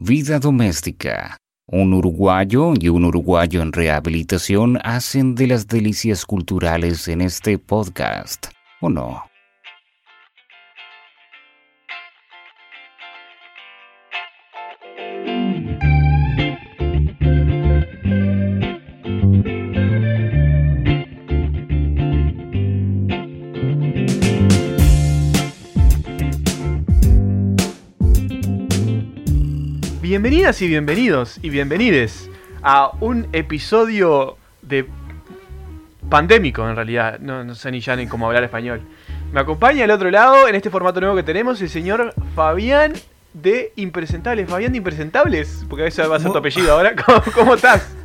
Vida doméstica. Un uruguayo y un uruguayo en rehabilitación hacen de las delicias culturales en este podcast, ¿o no? Bienvenidas y bienvenidos y bienvenides a un episodio de pandémico en realidad, no, no sé ni ya ni cómo hablar español. Me acompaña al otro lado, en este formato nuevo que tenemos, el señor Fabián de Impresentables. Fabián de Impresentables, porque a veces va a ser tu apellido ahora. ¿Cómo, cómo estás?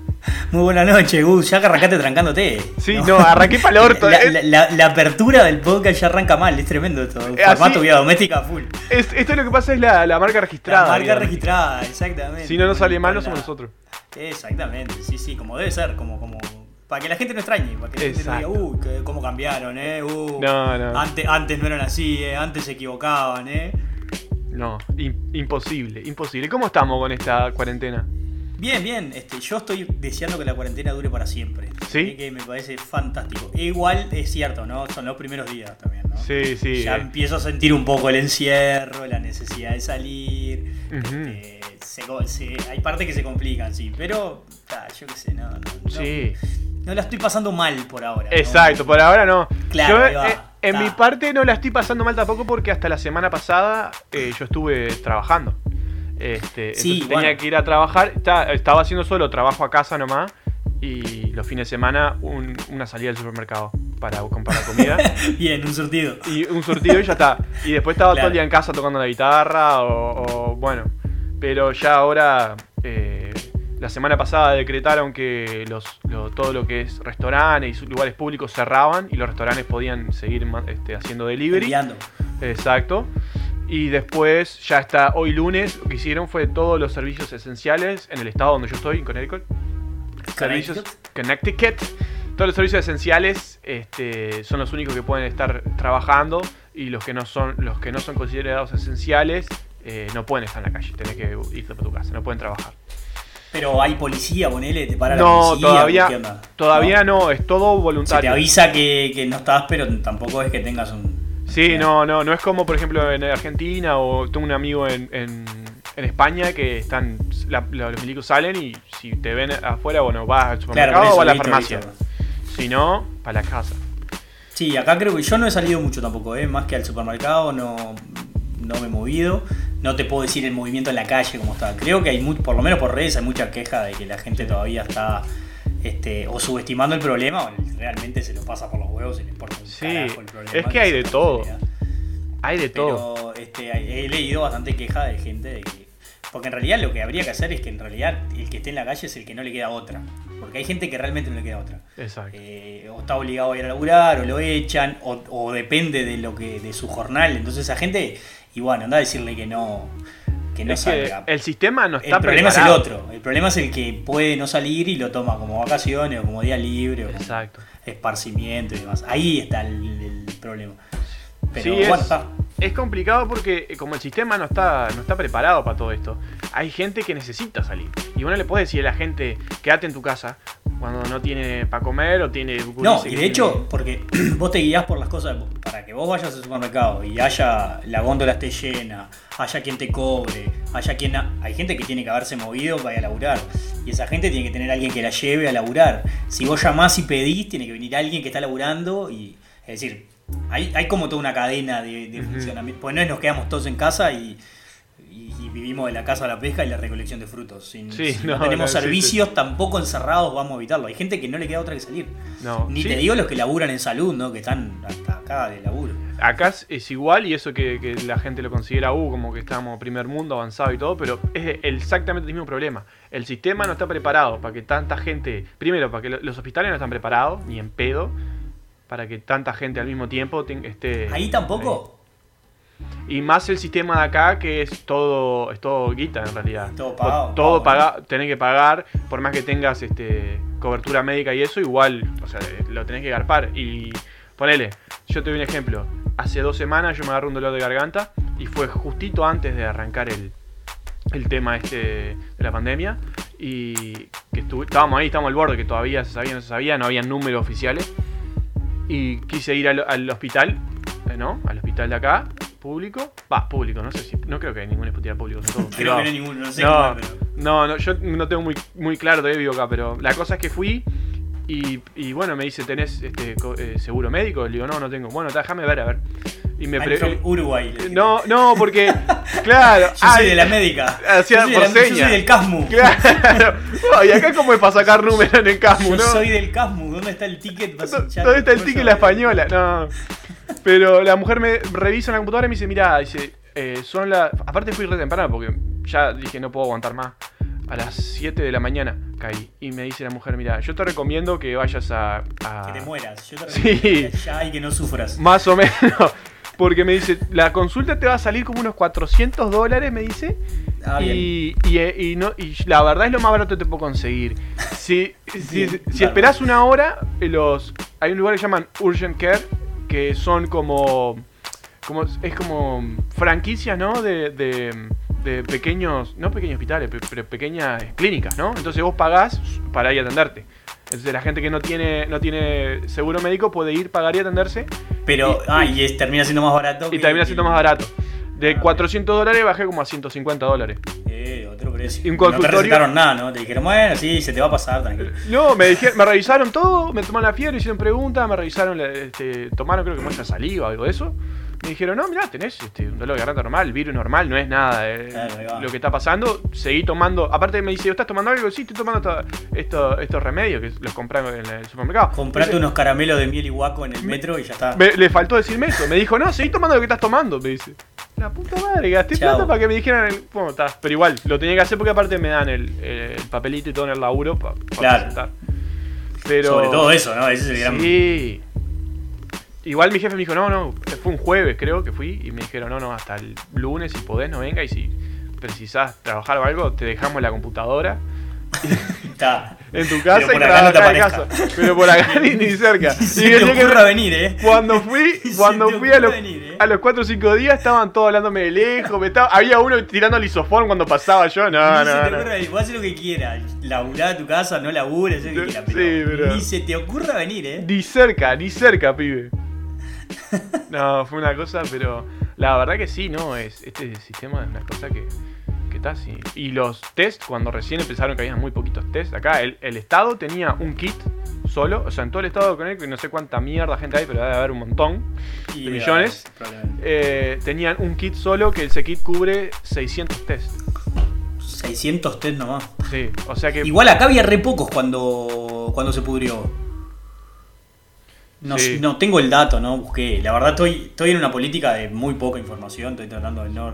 Muy buena noche, Gus. Ya que arrancaste trancándote. Sí, no, arranqué pa'l orto. La, Es- la- la- la apertura del podcast ya arranca mal, es tremendo esto. Eh, Formato vida doméstica full. Es- esto es lo que pasa, es la, la marca La registrada. marca digamos. registrada, exactamente. Si no nos sale mal, no La- somos nosotros. Exactamente, sí, sí, como debe ser, como, como. Para que la gente no extrañe, para que la gente no diga, uy, cómo cambiaron, eh. Uh, No, no. Antes, antes no eran así, eh. Antes se equivocaban, eh. No, im- imposible, imposible. ¿Cómo estamos con esta cuarentena? Bien, bien, este, yo estoy deseando que la cuarentena dure para siempre. ¿Sí? Eh, Que me parece fantástico. E igual es cierto, ¿no? Son los primeros días también, ¿no? Sí, sí. Ya eh. empiezo a sentir un poco el encierro, la necesidad de salir. Este, se co- se- hay partes que se complican, sí, pero yo qué sé, no, no, no- Sí. no la estoy pasando mal por ahora. Exacto, por ahora no. Claro, yo eh, en mi parte no la estoy pasando mal tampoco porque hasta la semana pasada eh, yo estuve trabajando. Este, Sí, tenía que ir a trabajar. Está- estaba haciendo solo trabajo a casa nomás. Y los fines de semana un- una salida al supermercado para comprar comida. Bien, un surtido. y un surtido y ya está. Y después estaba todo el día en casa tocando la guitarra o, o bueno. Pero ya ahora, eh, la semana pasada decretaron que los, lo- todo lo que es restaurantes y lugares públicos cerraban y los restaurantes podían seguir este, haciendo delivery. Enviando. Exacto. Y después, ya está hoy lunes, lo que hicieron fue todos los servicios esenciales en el estado donde yo estoy, en Connecticut. Servicios Connecticut. Todos los servicios esenciales este, son los únicos que pueden estar trabajando y los que no son, los que no son considerados esenciales eh, no pueden estar en la calle. Tenés que irte para tu casa, no pueden trabajar. Pero hay policía, ponele, te para la No, policía. todavía, todavía no, es todo Se te voluntario. avisa que, que no estás, pero tampoco es que tengas un. Sí, no, no, no es como por ejemplo en Argentina o tengo un amigo en, en, en España que están, la- la- los milicos salen y si te ven afuera, bueno, vas al supermercado o a la farmacia. Si no, para la casa. Sí, acá creo que yo no he salido mucho tampoco, ¿eh? más que al supermercado, no, no me he movido. No te puedo decir el movimiento en la calle como está. Creo que hay, mu- por lo menos por redes, hay mucha queja de que la gente todavía está este, o subestimando el problema o realmente se lo pasa por los huevos y le importa un Sí, carajo el problema. es que hay de todo. Hay de todo. Este, he leído bastante queja de gente de que. Porque en realidad lo que habría que hacer es que en realidad el que esté en la calle es el que no le queda otra. Porque hay gente que realmente no le queda otra. Exacto. Eh, o está obligado a ir a laburar, o lo echan, o, o depende de lo que, de su jornal. Entonces esa gente, y bueno, anda a decirle que no, que no es que salga. el sistema no está El problema es el otro. El problema es el que puede no salir y lo toma como vacaciones o como día libre o como Exacto. esparcimiento y demás. Ahí está el, el problema. Pero Sí, bueno, es, está. Es complicado porque eh, como el sistema no está, no está preparado para todo esto, hay gente que necesita salir. Y uno le puede decir a la gente, quédate en tu casa cuando no tiene para comer o tiene... No, y de hecho, porque vos te guías por las cosas, para que vos vayas al supermercado y haya la góndola esté llena, haya quien te cobre, haya quien. Hay gente que tiene que haberse movido para ir a laburar. Y esa gente tiene que tener alguien que la lleve a laburar. Si vos llamás y pedís, tiene que venir alguien que está laburando y. Es decir, hay, hay como toda una cadena de, de funcionamiento. Pues no es nos quedamos todos en casa y, y- y vivimos de la casa a la pesca y la recolección de frutos. Sin- Sí, si no, no, tenemos no, sí, servicios tampoco encerrados, vamos a evitarlo. Hay gente que no le queda otra que salir. No, Ni te digo los que laburan en salud, ¿no? Que están hasta acá de laburo. Acá es, igual y eso que, que la gente lo considera uh, como que estamos primer mundo, avanzado y todo, pero es exactamente el mismo problema. El sistema no está preparado para que tanta gente, primero, para que lo- los hospitales no están preparados, ni en pedo, para que tanta gente al mismo tiempo esté... Ahí tampoco. Y más el sistema de acá que es todo, es todo guita en realidad. Todo pagado, To- Todo pago, paga, tenés que pagar, por más que tengas este cobertura médica y eso, igual, o sea, lo tenés que garpar. Y ponele, yo te doy un ejemplo. Hace dos semanas yo me agarré un dolor de garganta y fue justito antes de arrancar el, el tema este de la pandemia. Y que estuve, estábamos ahí, estábamos al borde, que todavía se sabía, no se sabía, no había números oficiales. Y quise ir al, al hospital, eh, ¿no? Al hospital de acá, público. Va, público, no sé si. No creo que hay ningún hospital público, son todos Creo que no hay ninguno, no sé No, pero. no, no, yo no tengo muy, muy claro, todavía vivo acá, pero la cosa es que fui y, y bueno, me dice, ¿tenés este, eh, seguro médico? Le digo, no, no tengo. Bueno, déjame ver, a ver. Y me pre- from Uruguay. No, no, porque, claro. Yo soy ay, de la médica. Hacía yo, soy de por la- yo señas. soy del Casmu. Claro. No, y acá como es para sacar números en el Casmu, Yo ¿no? soy del Casmu. ¿Dónde está el ticket? ¿Dónde está el ticket la española? No. Pero la mujer me revisa en la computadora y me dice, mira, dice, eh, son las... Aparte fui re temprano porque ya dije, no puedo aguantar más. A las 7 de la mañana caí. Y me dice la mujer, mira, yo te recomiendo que vayas a... a- Que te mueras. Yo te Sí. recomiendo que ya y que no sufras. Más o menos. Porque me dice, la consulta te va a salir como unos 400 dólares, me dice. Ah, y, y, eh, y no, y la verdad es lo más barato que te puedo conseguir. Si, si, Bien, si bárbaro. esperás una hora, eh, los hay un lugar que llaman Urgent Care, que son como, como es como franquicias, ¿no? De, de, de pequeños, no pequeños hospitales, pe- pero pequeñas clínicas, ¿no? Entonces vos pagás para ir a atenderte. Entonces la gente que no tiene, no tiene seguro médico puede ir, pagar y atenderse Pero, y- ah, y es- termina siendo más barato. y que- termina siendo más barato. De Ah, 400 dólares bajé como a 150 dólares. Eh, otro precio. Y un No te recetaron nada, ¿no? Te dijeron, bueno, sí, se te va a pasar, tranquilo. No, me dijeron, me revisaron todo, me tomaron la fiebre, hicieron preguntas, me revisaron, este, tomaron creo que muestra saliva o algo de eso. Me dijeron, no, mirá, tenés este, un dolor de garganta normal, virus normal, no es nada eh, Claro, lo que está pasando. Seguí tomando, aparte me dice, ¿estás tomando algo? Sí, estoy tomando esto- esto- estos remedios que los compré en el supermercado. Comprate Dice, unos caramelos de miel y guaco en el metro y ya está. me- le faltó decirme eso. Me dijo, no, seguí tomando lo que estás tomando, me dice. La puta madre, gasté Chao. plata para que me dijeran el. Bueno, está, pero igual, lo tenía que hacer porque aparte me dan el, el papelito y todo en el laburo para Claro. presentar. Pero. Sobre todo eso, ¿no? Ese es el gran. Sí. Igual mi jefe me dijo, no, no, fue un jueves creo que fui y me dijeron, no, no, hasta el lunes si podés no venga y si precisás trabajar o algo, te dejamos la computadora Está. en tu casa y acá no te en casa. Pero por acá ni, ni cerca. Y se el te que- ocurra venir, ¿eh? cuando fui, se cuando te fui a los, venir, ¿eh? a los 4 o 5 días estaban todos hablándome de lejos, me estaba, había uno tirando el isofón cuando pasaba yo, no, ni se no, te no. ocurra venir. Vos haces lo que quieras. Laburá a tu casa, no labures, lo que quieras. Sí, pero- Ni se te ocurra venir, ¿eh? Ni cerca, ni cerca, pibe. No, fue una cosa, pero la verdad que sí, no, es este sistema es una cosa que, que está así. Y los test, cuando recién empezaron que había muy poquitos test, acá el, el Estado tenía un kit solo, o sea, en todo el Estado con él, no sé cuánta mierda gente hay, pero debe haber un montón. Y de millones. Eh, tenían un kit solo que ese kit cubre 600 test. 600 test nomás. Sí, o sea que... Igual acá había re pocos cuando, cuando se pudrió. No, Sí. no tengo el dato, no busqué. La verdad estoy, estoy en una política de muy poca información, estoy tratando de no...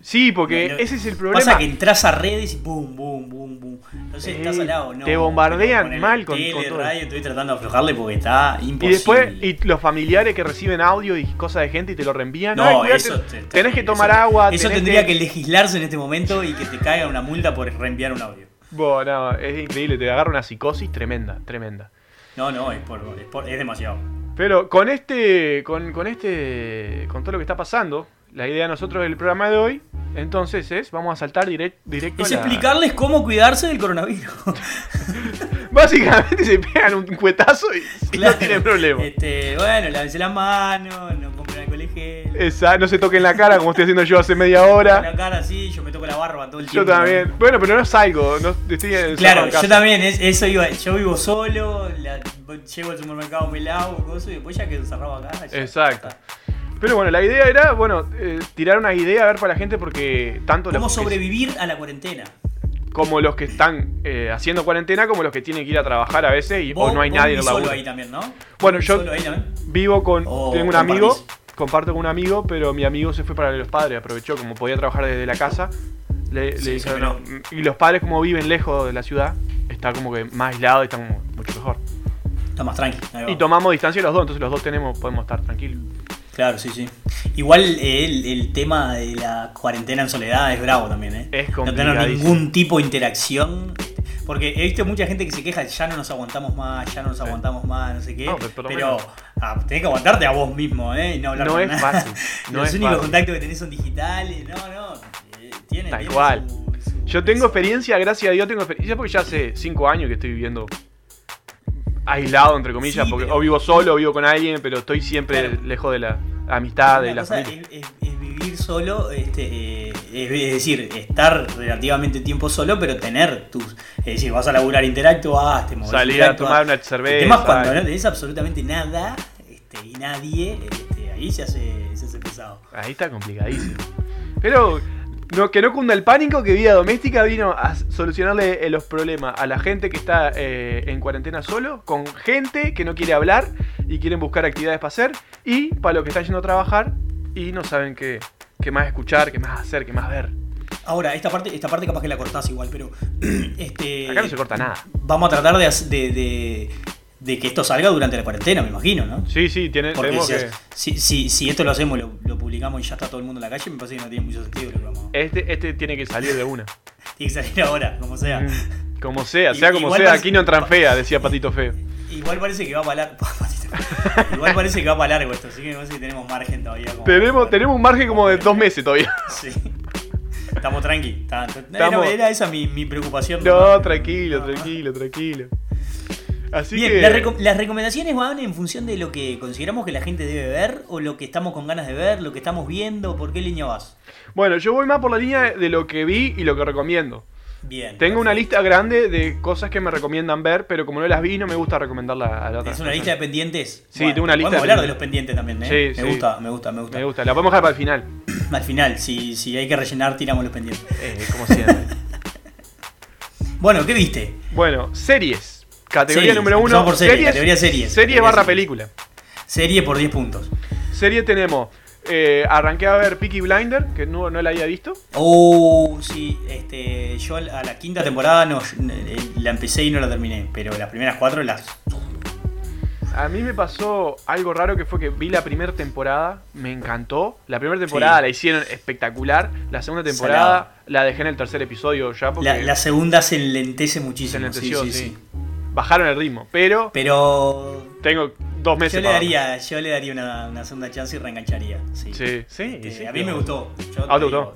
Sí, porque no- ese es el problema. Pasa que entras a redes y boom, boom, boom, boom. Sé, Sí, estás al lado, no. te bombardean mal con- tele, con todo. radio, estoy tratando de aflojarle porque está Y imposible. después, y los familiares que reciben audio y cosas de gente y te lo reenvían. No, Ay, eso te- tenés que eso- tomar agua. Eso tendría que legislarse en este momento y que te caiga una multa por reenviar un audio. Bueno, no, es increíble, te agarra una psicosis tremenda, tremenda. No, no, es, por, es, demasiado. Pero con este, con, con este, con todo lo que está pasando, la idea de nosotros del programa de hoy, entonces es, vamos a saltar direct- directo Es a la- explicarles cómo cuidarse del coronavirus. Básicamente se pegan un cuetazo y, y no tienen problema. Este, bueno, lávense las manos, no compren alcohol en gel. Esa, no se toquen la cara como estoy haciendo yo hace media hora. La cara sí, yo me toco la barba todo el Yo tiempo. también. Bueno, pero no salgo, no estoy Claro, en casa. yo también, es- eso iba, yo vivo solo, la- llego al supermercado, me lavo, cosas, y después ya quedo encerrado acá. ya Exacto. está. Pero bueno, la idea era, bueno, eh, tirar una idea a ver para la gente porque tanto ¿Cómo los que- sobrevivir a la cuarentena? como los que están eh, haciendo cuarentena como los que tienen que ir a trabajar a veces y, o no hay vos nadie en el solo ahí también, ¿no? Bueno, ¿Vivís yo- solo ahí también? Vivo con. O tengo un amigo, comparto con un amigo, pero mi amigo se fue para los padres, aprovechó, como podía trabajar desde la casa. Le, le Sí, dijeron, no. Y los padres, como viven lejos de la ciudad, está como que más aislado y están como mucho mejor. Está más tranqui. ahí va. Y tomamos distancia los dos, entonces los dos tenemos, podemos estar tranquilos. Claro, sí, sí. Igual eh, el, el tema de la cuarentena en soledad es bravo también, ¿eh? Es No tener ningún tipo de interacción. Porque he visto mucha gente que se queja, ya no nos aguantamos más, ya no nos aguantamos más, no sé qué. No, pero por lo pero menos- ah, tenés que aguantarte a vos mismo, ¿eh? Y no hablar No con es fácil, no Los es únicos fácil. contactos que tenés son digitales. No, no. eh, Tiene, Tal tiene cual. su- su- Yo tengo experiencia, gracias a Dios tengo experiencia porque ya hace 5 años que estoy viviendo aislado, entre comillas, Sí, porque pero- o vivo solo o vivo con alguien, pero estoy siempre Claro. lejos de la amistad, de Una la familia. es, es- es vivir solo, este, eh, es, decir, estar relativamente tiempo solo, pero tener tus. Es decir, vas a laburar, interactuás, te movés, Salir a tomar una El cerveza. tema es cuando no tenés absolutamente nada este, y nadie, este, ahí se hace, se hace pesado. Ahí está complicadísimo. Pero no, que no cunda el pánico, que Vida Doméstica vino a solucionarle eh, los problemas a la gente que está eh, en cuarentena solo, con gente que no quiere hablar y quieren buscar actividades para hacer, y para los que están yendo a trabajar y no saben qué, qué más escuchar, qué más hacer, qué más ver. Ahora, esta parte, esta parte capaz que la cortás igual, pero. este, Acá no se corta nada. Vamos a tratar de, hac- de, de- de que esto salga durante la cuarentena, me imagino, ¿no? Sí, sí, tiene, Porque si, que... si, si- si esto lo hacemos, lo, lo publicamos y ya está todo el mundo en la calle, me parece que no tiene mucho sentido lo que vamos a- Este, este tiene que salir de una. Tiene que salir ahora, como sea. Mm, Como sea, sea como sea, parece- aquí no entran fea, decía Patito Feo. Igual parece que va para largo. Igual parece que va para largo esto, así que me parece que tenemos margen todavía. como- Tenemos, tenemos un margen como de dos meses todavía. Sí. Estamos tranqui. Estamos- Era, era esa mi, mi preocupación. No, tranquilo, No. tranquilo, tranquilo. Así Bien, que... las, reco- las recomendaciones van en función de lo que consideramos que la gente debe ver o lo que estamos con ganas de ver, lo que estamos viendo, ¿por qué línea vas? Bueno, yo voy más por la línea de lo que vi y lo que recomiendo. Bien. Tengo una lista grande de cosas que me recomiendan ver, pero como no las vi, no me gusta recomendarla a la otra. ¿Es una lista de pendientes? Sí, tengo una lista Podemos de hablar de los pendientes también, ¿eh? Sí, me sí. gusta, me gusta, me gusta. Me gusta, la podemos dejar para el final. Al final, si, si hay que rellenar, tiramos los pendientes. Eh, como siempre. Bueno, ¿qué viste? bueno, series. Categoría Series. número uno. Empezamos por series, categoría series. Serie Categoría barra series. película. Serie por 10 puntos. Serie tenemos. eh, arranqué a ver Peaky Blinder, que no, no la había visto. Oh, sí, este, yo a la quinta temporada no, eh, la empecé y no la terminé, pero las primeras cuatro las... A mí me pasó algo raro que fue que vi la primera temporada, me encantó. La primera temporada Sí. la hicieron espectacular. La segunda temporada la dejé en el tercer episodio ya porque La, la segunda se enlentece se muchísimo. sí, sí, sí. Bajaron el ritmo, pero Pero tengo dos meses yo le para- daría, yo le daría una, una segunda chance y reengancharía. Sí, Sí, sí, Este, sí, a mí me gustó. Yo Ah, ¿te gustó?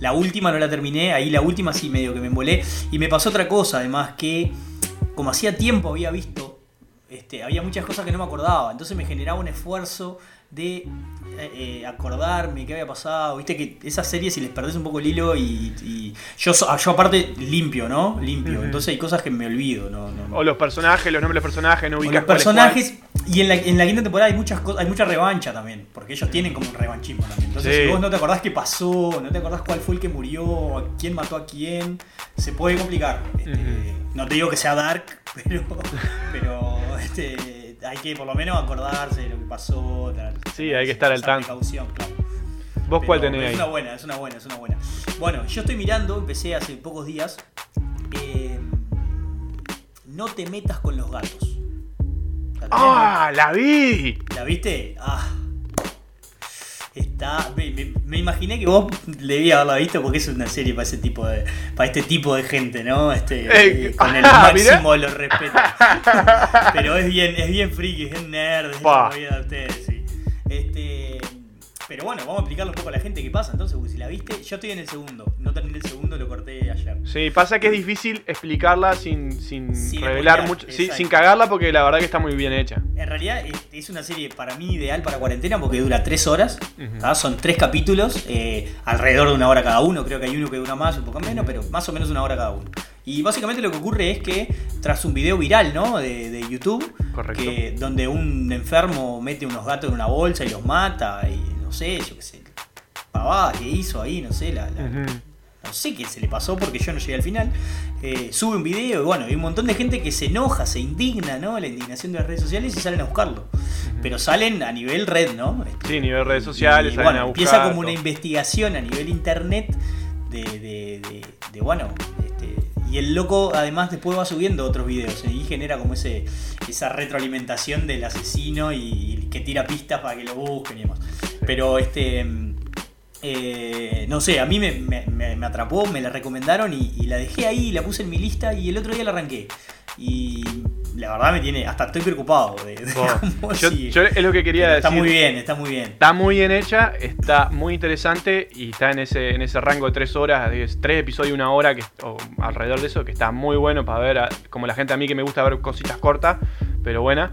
La última no la terminé, ahí la última sí medio que me embolé. Y me pasó otra cosa, además, que como hacía tiempo había visto, este, había muchas cosas que no me acordaba. Entonces me generaba un esfuerzo de eh, eh, acordarme qué había pasado. Viste que esas series si les perdés un poco el hilo y, y- yo, yo aparte limpio, ¿no? Limpio. Entonces hay cosas que me olvido. No. O los personajes, los nombres de los personajes, no ubicas los personajes y en la, en la quinta temporada hay muchas cosas, hay mucha revancha también, porque ellos tienen como un revanchismo también. Entonces, Sí. si vos no te acordás qué pasó, no te acordás cuál fue el que murió, a quién mató a quién, se puede complicar. Este. No te digo que sea dark, pero, pero este, hay que por lo menos acordarse de lo que pasó. tal. Sí, hay que estar al tanto. claro. ¿Vos cuál tenés ahí? Es una buena, es una buena, es una buena. Bueno, yo estoy mirando, empecé hace pocos días. eh, no te metas con los gatos. ¡Ah! ¡La vi! ¿La viste? Ah. Está. Me, me- me imaginé que vos debías haberla visto porque es una serie para ese tipo de. para este tipo de gente, ¿no? Este, Eh, eh, con el ah, máximo de los respetos. Pero es bien, es bien friki, es bien nerd, es de ustedes, sí. Este. Pero bueno, vamos a explicarle un poco a la gente qué pasa. Entonces, porque si la viste, yo estoy en el segundo. No terminé el segundo, lo corté ayer. Sí, pasa que es difícil explicarla sin, sin, Sin revelar mucho, sí, sin cagarla porque la verdad que está muy bien hecha. En realidad es- una serie para mí ideal para cuarentena porque dura tres horas. ¿tá? Son tres capítulos, eh, alrededor de una hora cada uno. Creo que hay uno que dura más, un poco menos, pero más o menos una hora cada uno. Y básicamente lo que ocurre es que tras un video viral, ¿no? De, de YouTube, Correcto. que, donde un enfermo mete unos gatos en una bolsa y los mata y no sé, yo qué sé, pavada que hizo ahí, no sé, la, no sé qué se le pasó porque yo no llegué al final. Eh, sube un video y bueno, hay un montón de gente que se enoja, se indigna, ¿no? La indignación de las redes sociales y salen a buscarlo. Pero salen a nivel red, ¿no? Sí, nivel redes sociales, y, salen bueno, a buscar. empieza como una todo. investigación a nivel internet de, de, de- de, bueno, este, y el loco además después va subiendo otros videos y genera como ese esa retroalimentación del asesino y, y que tira pistas para que lo busquen y demás. Pero este eh, no sé, a mí me, me- atrapó, me la recomendaron y, y la dejé ahí, la puse en mi lista y el otro día la arranqué. Y la verdad me tiene, hasta estoy preocupado de, de yo, es lo que quería decir. Está muy bien, está muy bien. Está muy bien hecha, está muy interesante y está en ese, en ese rango de tres horas, de tres episodios, una hora, que, o alrededor de eso, que está muy bueno para ver, a- como la gente a mí que me gusta ver cositas cortas, pero buenas.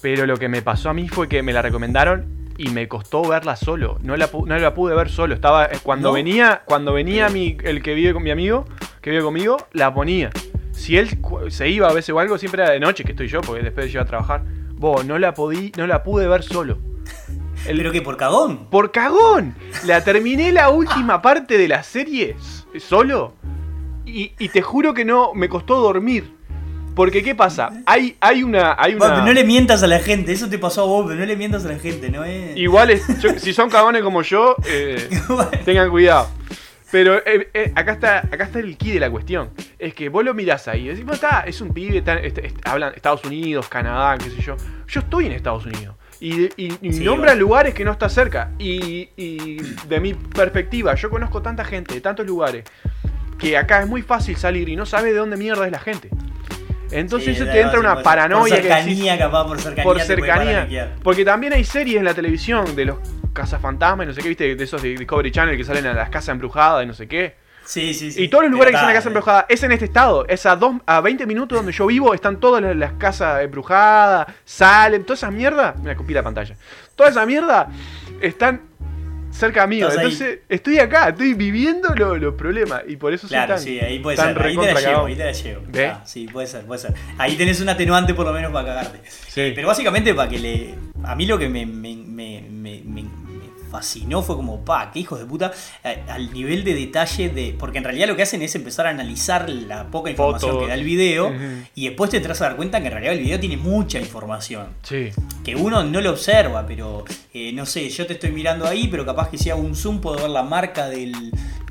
Pero lo que me pasó a mí fue que me la recomendaron y me costó verla solo. No la, no la pude ver solo. Estaba, eh, cuando ¿No? venía, cuando venía mi, el que vive con mi amigo, que vive conmigo, la ponía. Si él se iba a veces o algo, siempre era de noche, que estoy yo, porque después yo iba a trabajar. Vos, no la podí, no la pude ver solo. El- ¿Pero qué? ¿Por cagón? por cagón. La terminé la última parte de la serie solo. Y, y te juro que no me costó dormir. Porque, ¿qué pasa? Hay, hay una. Hay una no le mientas a la gente, eso te pasó a vos, pero no le mientas a la gente, ¿no es? Igual, es- yo- si son cagones como yo, eh, Bueno, tengan cuidado. Pero eh, eh, acá, está, acá está el key de la cuestión. Es que vos lo mirás ahí y decís, bueno, está, es un pibe, está- este- este- hablan Estados Unidos, Canadá, qué sé yo. Yo estoy en Estados Unidos. Y, y- y Sí, nombra bueno. lugares que no está cerca. Y, y de mi perspectiva, yo conozco tanta gente de tantos lugares que acá es muy fácil salir y no sabes de dónde mierda es la gente. Entonces sí, eso te entra una por- paranoia Por que cercanía, capaz, por cercanía. por cercanía. Porque también hay series en la televisión de los cazafantasmas y no sé qué, viste, de esos de Discovery Channel que salen a las casas embrujadas y no sé qué. Sí, sí, sí. Y todos los lugares que son la casa embrujada es en este estado. Es a, dos, a 20 minutos donde yo vivo, están todas las, las casas embrujadas, salen, toda esa mierda. Me copié la pantalla. Toda esa mierda están cerca mío. Ahí. Entonces estoy acá, estoy viviendo lo- los problemas. Y por eso soy Claro, tan, sí, ahí puede tan ser. Ahí te la llevo, ahí te la llevo. Ah, sí, puede ser, puede ser. Ahí tenés un atenuante por lo menos para cagarte. Sí. Pero básicamente para que le. A mí lo que me, me- me- me fascinó fue como, pa, qué hijos de puta, eh, al nivel de detalle de. Porque en realidad lo que hacen es empezar a analizar la poca información Fotos. que da el video. Y después te entras a dar cuenta que en realidad el video tiene mucha información Sí. que uno no lo observa, pero eh, no sé, yo te estoy mirando ahí, pero capaz que si hago un zoom puedo ver la marca del,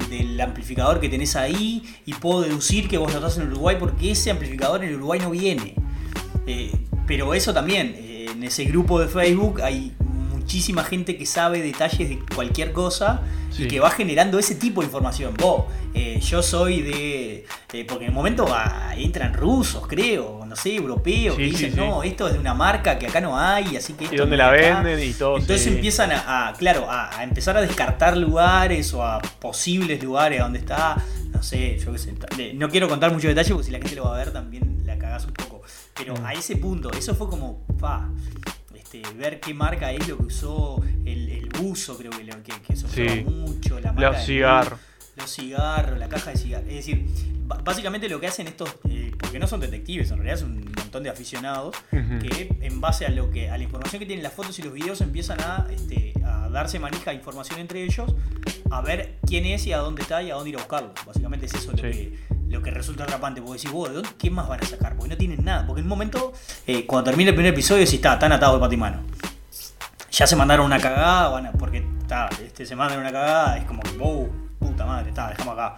del amplificador que tenés ahí y puedo deducir que vos lo estás en Uruguay porque ese amplificador en Uruguay no viene. Eh, pero eso también, eh, en ese grupo de Facebook hay muchísima gente que sabe detalles de cualquier cosa Sí. y que va generando ese tipo de información. Vos, eh, yo soy de... eh, porque en el momento ah, entran rusos, creo, no sé, europeos, Sí, que dicen, sí. no, esto es de una marca que acá no hay, así que... Y esto dónde no la acá". venden y todo. Entonces empiezan a, a, claro, a, a empezar a descartar lugares o a posibles lugares a donde está, no sé, yo qué sé. No quiero contar mucho detalle porque si la gente lo va a ver también la cagás un poco. Pero Mm. a ese punto, eso fue como, pa, este, ver qué marca es lo que usó el, el buzo, creo que, lo, que, que se usaba Sí. mucho, la marca Los cigarros. los cigarros, la caja de cigarros. Es decir, básicamente lo que hacen estos, eh, porque no son detectives, en realidad son un montón de aficionados, que en base a lo que a la información que tienen las fotos y los videos empiezan a, este, a darse manija de información entre ellos, a ver quién es y a dónde está y a dónde ir a buscarlo. Básicamente es eso lo, que, lo que resulta atrapante, porque decís, vos, ¿de dónde, ¿qué más van a sacar? Porque no tienen nada, porque en un momento, eh, cuando termina el primer episodio, si está tan atado de patimano. Ya se mandaron una cagada, van a- porque está, este, se mandan una cagada, es como que, oh, puta madre, está, dejamos acá.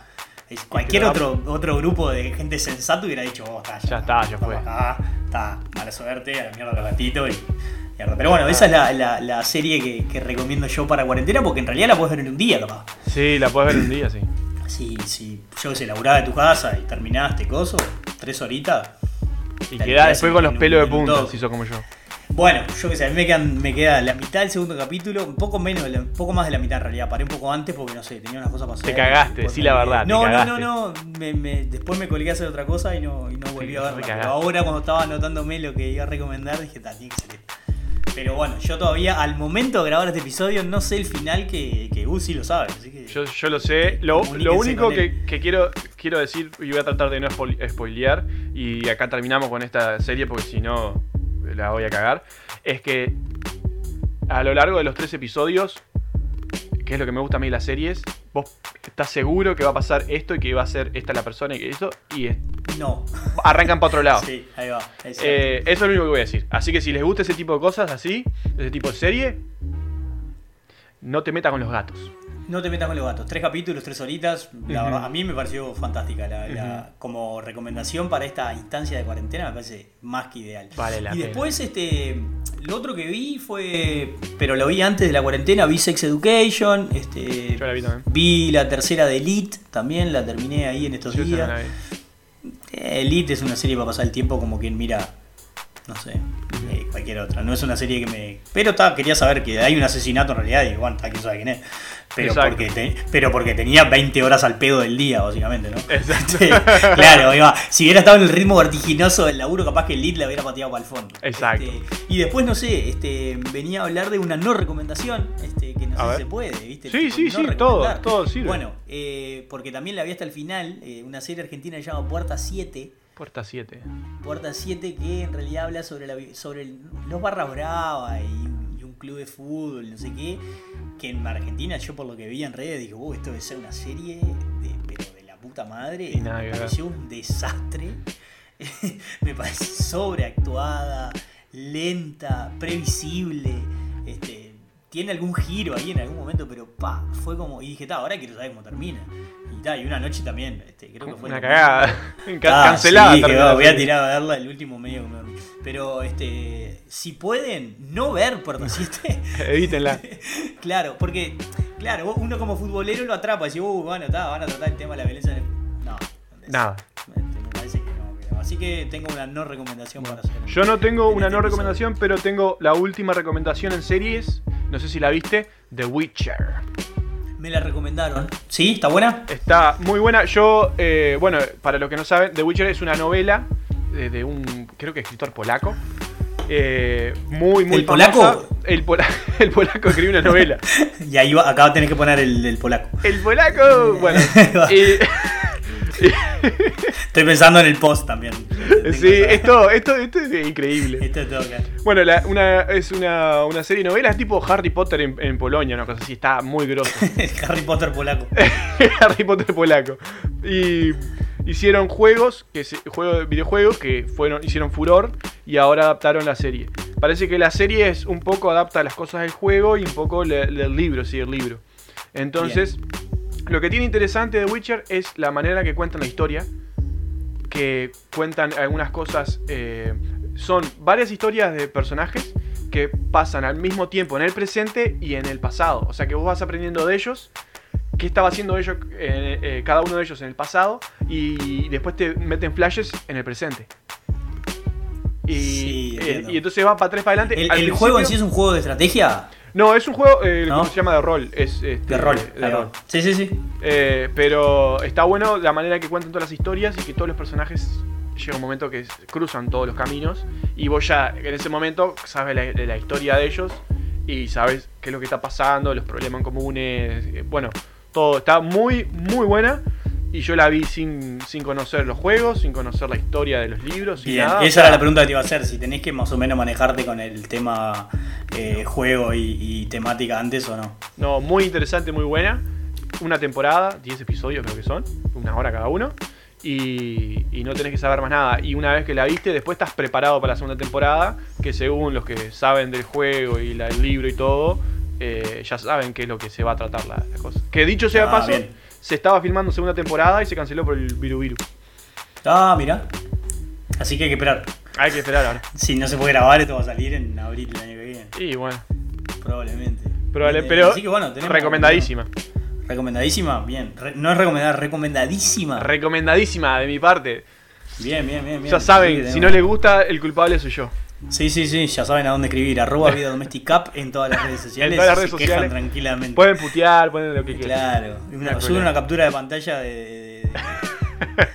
Es- cualquier otro, otro grupo de gente sensato hubiera dicho, oh, está, Ya está, ya fue. acá, está, mala suerte, a la mierda los gatitos y. Pero bueno, esa es la, la- la serie que, que recomiendo yo para cuarentena, porque en realidad la puedes ver en un día, capaz. Sí, la puedes ver un día, sí. Si, si yo que sé, laburás de tu casa y terminaste, coso, tres horitas. Y limpias después con los pelos de punta, si sos como yo. Bueno, yo qué sé, a mí me, quedan, me queda la mitad del segundo capítulo, un poco menos, un poco más de la mitad en realidad. Paré un poco antes porque no sé, tenía unas cosas para hacer. Te cagaste, decí me- la verdad, te No, no, no, no. Me, me- después me colgué a hacer otra cosa y no, y no volví a verla. Pero ahora cuando estaba anotándome lo que iba a recomendar, dije, "Ta, tiene que ser esto". Pero bueno, yo todavía al momento de grabar este episodio no sé el final que, que Gus sí lo sabe. Así que Yo, yo lo sé. Lo, lo único que, que quiero, quiero decir, y voy a tratar de no spoil- spoilear, y acá terminamos con esta serie porque si no la voy a cagar, es que a lo largo de los tres episodios, que es lo que me gusta a mí de las series, vos estás seguro que va a pasar esto y que va a ser esta la persona y que esto, y es- no. arrancan para otro lado. Sí, ahí va. Eh, eso es lo único que voy a decir. Así que si les gusta ese tipo de cosas así, ese tipo de serie, no te metas con los gatos. No te metas con los gatos. Tres capítulos, tres horitas. La verdad, a mí me pareció fantástica. La, la- como recomendación para esta instancia de cuarentena me parece más que ideal. Vale la y pena. después, este. Lo otro que vi fue. Pero lo vi antes de la cuarentena, vi Sex Education. Este, Yo la vi también. vi la tercera de Elite también, la terminé ahí en estos Yo días. Eh, Elite es una serie para pasar el tiempo como quien mira, no sé, eh, cualquier otra. No es una serie que me... Pero ta, quería saber que hay un asesinato en realidad y bueno, ta, quién sabe quién es. Pero Exacto. porque, te- pero porque tenía 20 horas al pedo del día, básicamente, ¿no? Exacto. Claro, iba. Si hubiera estado en el ritmo vertiginoso del laburo, capaz que Elite la hubiera pateado para el fondo. Exacto. Este, y después, no sé, este, venía a hablar de una no recomendación, este, que no A sé ver. si se puede, ¿viste? Sí, Tipo, sí, no sí, todo, todo sirve. Bueno, eh, porque también la vi hasta el final, eh, una serie argentina que se llama Puerta 7. Puerta 7. Puerta 7 que en realidad habla sobre, la, sobre el- los barras bravas y, y un club de fútbol, no sé qué, que en Argentina yo por lo que vi en redes dije, "Uh, esto debe ser una serie de, pero de la puta madre. Y nada me pareció un desastre. me parece sobreactuada, lenta, previsible. Este, tiene algún giro ahí en algún momento, pero pa, fue como. Y dije, ta, ahora quiero saber cómo termina. Y, ta, y una noche también, este, creo que fue. Una cagada. Ah, Cancelada. sí, terminó va, voy a tirar a verla el último medio que me dormí. Pero este, si pueden no ver Puerta 7, Evítenla. claro, porque claro, uno como futbolero lo atrapa y dice, uh, bueno, está, van a tratar el tema de la violencia. en el-". No, Nada. este, Así que tengo una no recomendación para hacer. Yo no tengo en una este no recomendación, pero tengo la última recomendación en series. No sé si la viste. The Witcher. Me la recomendaron. ¿Sí? ¿Está buena? Está muy buena. Yo, eh, bueno, para los que no saben, The Witcher es una novela de, de un, creo que escritor polaco. Eh, muy, muy ¿El polaco? El, pola- el polaco escribió una novela. Y ahí va, acá tenés que poner el, el polaco. El polaco, bueno. y- Estoy pensando en el post también. Sí, esto, esto, esto es increíble. Esto es todo acá. Bueno, la- una, es una, una serie de novelas tipo Harry Potter en, en Polonia, una cosa así, está muy grosso. Harry Potter polaco. Harry Potter polaco. Y hicieron juegos, que se, juego, videojuegos que fueron, hicieron furor y ahora adaptaron la serie. Parece que la serie es un poco adapta las cosas del juego y un poco del libro, sí, el libro. Entonces, lo que tiene interesante de Witcher es la manera que cuentan la historia. Que cuentan algunas cosas. eh, son varias historias de personajes que pasan al mismo tiempo en el presente y en el pasado. O sea que vos vas aprendiendo de ellos qué estaba haciendo ellos, eh, eh, cada uno de ellos en el pasado y después te meten flashes en el presente. Y, Sí, eh, y entonces va para atrás, para adelante. ¿El, el juego en sí es un juego de estrategia? No, es un juego eh, ¿No? ¿cómo se llama de rol. Es, este, De rol. de rol. Sí, sí, sí. Eh, pero está bueno la manera que cuentan todas las historias y que todos los personajes llega un momento que cruzan todos los caminos y vos ya en ese momento sabes la, de la historia de ellos y sabes qué es lo que está pasando, los problemas comunes, eh, bueno, todo está muy, muy buena y yo la vi sin, sin conocer los juegos, sin conocer la historia de los libros, Bien, nada. esa era la pregunta que te iba a hacer. Si tenés que más o menos manejarte con el tema eh, juego y, y temática antes o no. No, muy interesante, muy buena. Una temporada, 10 episodios creo que son, una hora cada uno. Y, y no tenés que saber más nada. Y una vez que la viste, después estás preparado para la segunda temporada, que según los que saben del juego y la- el libro y todo, eh, ya saben qué es lo que se va a tratar la, la cosa. Que dicho sea Ah, paso, bien. Se estaba filmando segunda temporada y se canceló por el viru viru. Ah, mira. Así que hay que esperar. Hay que esperar ahora. Si no se puede grabar, esto va a salir en abril del año que viene. Y bueno, Probablemente. probable, Eh, pero así que bueno, tenemos- recomendadísima. Recomendadísima, bien. Re- no es recomendada, recomendadísima. Recomendadísima de mi parte. bien, bien, bien, bien. Ya saben, si no les gusta, el culpable soy yo. Sí, sí, sí, ya saben a dónde escribir. Arroba Vida Domestic Up en todas las redes sociales. En todas las redes se quejan sociales. tranquilamente. Pueden putear, pueden lo que quieran. Claro. Una, hay suben una captura de pantalla de. de- de-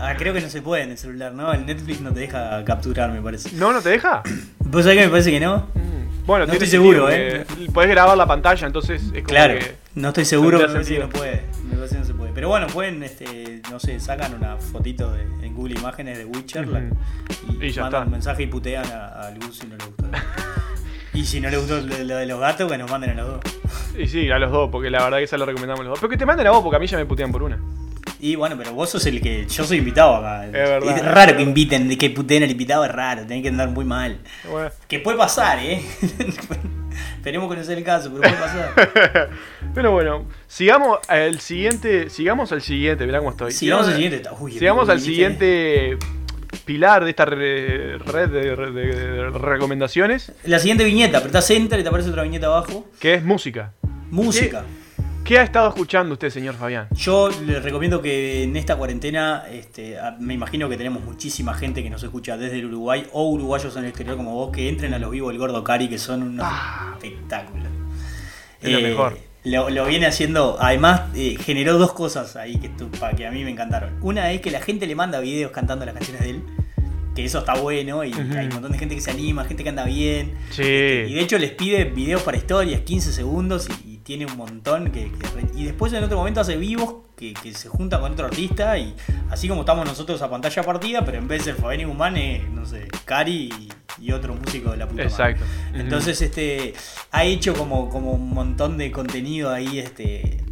Ah, creo que no se puede en el celular, ¿no? El Netflix no te deja capturar, me parece. ¿No, no te deja? ¿Vos sabés que me parece que no? Mm. Bueno, No estoy seguro, ¿eh? Podés grabar la pantalla, entonces es como Claro, que. no estoy seguro, me tendría parece que no puede. Me parece que no se puede. Pero bueno, pueden, este, no sé, sacan una fotito de- en Google Imágenes de Witcher la- Ujú. y, Y ya mandan está. un mensaje y putean a, a Luz si no le gustó. y si no le gustó lo, de los gatos, que nos manden a los dos. Y sí, a los dos, porque la verdad que esa lo recomendamos los dos. Pero que te manden a vos, porque a mí ya me putean por una. Y bueno, pero vos sos el que. Yo soy invitado acá. Es verdad. raro que inviten, que puteen al invitado, es raro, tenés que andar muy mal. Bueno. Que puede pasar, ¿eh? Esperemos sea el caso, pero puede pasar. Pero bueno, sigamos al siguiente. Sigamos al siguiente, mirá cómo estoy. Sigamos al siguiente. Uy, Sigamos al siguiente pilar de esta re- red de, recomendaciones, La siguiente viñeta, apretás enter y te aparece otra viñeta abajo. que es música. Música. ¿Qué ha estado escuchando usted, señor Fabián? Yo les recomiendo que en esta cuarentena, este, me imagino que tenemos muchísima gente que nos escucha desde el Uruguay o uruguayos en el exterior como vos, que entren a los vivos del Gordo Cari, que son unos espectáculos. Ah. Es lo mejor. Lo, lo viene haciendo, además eh, generó dos cosas ahí que, que a mí me encantaron. Una es que la gente le manda videos cantando las canciones de él, que eso está bueno y hay un montón de gente que se anima, gente que anda bien. Sí. Y de hecho les pide videos para historias, 15 segundos, y tiene un montón. Que, y después en otro momento hace vivos que, que se junta con otro artista. Y así como estamos nosotros a pantalla partida, pero en vez de ser Fabián Guzmán, es, no sé, Cari y, y otro músico de la puta madre. Exacto. Entonces, este, ha hecho como, como un montón de contenido ahí, este,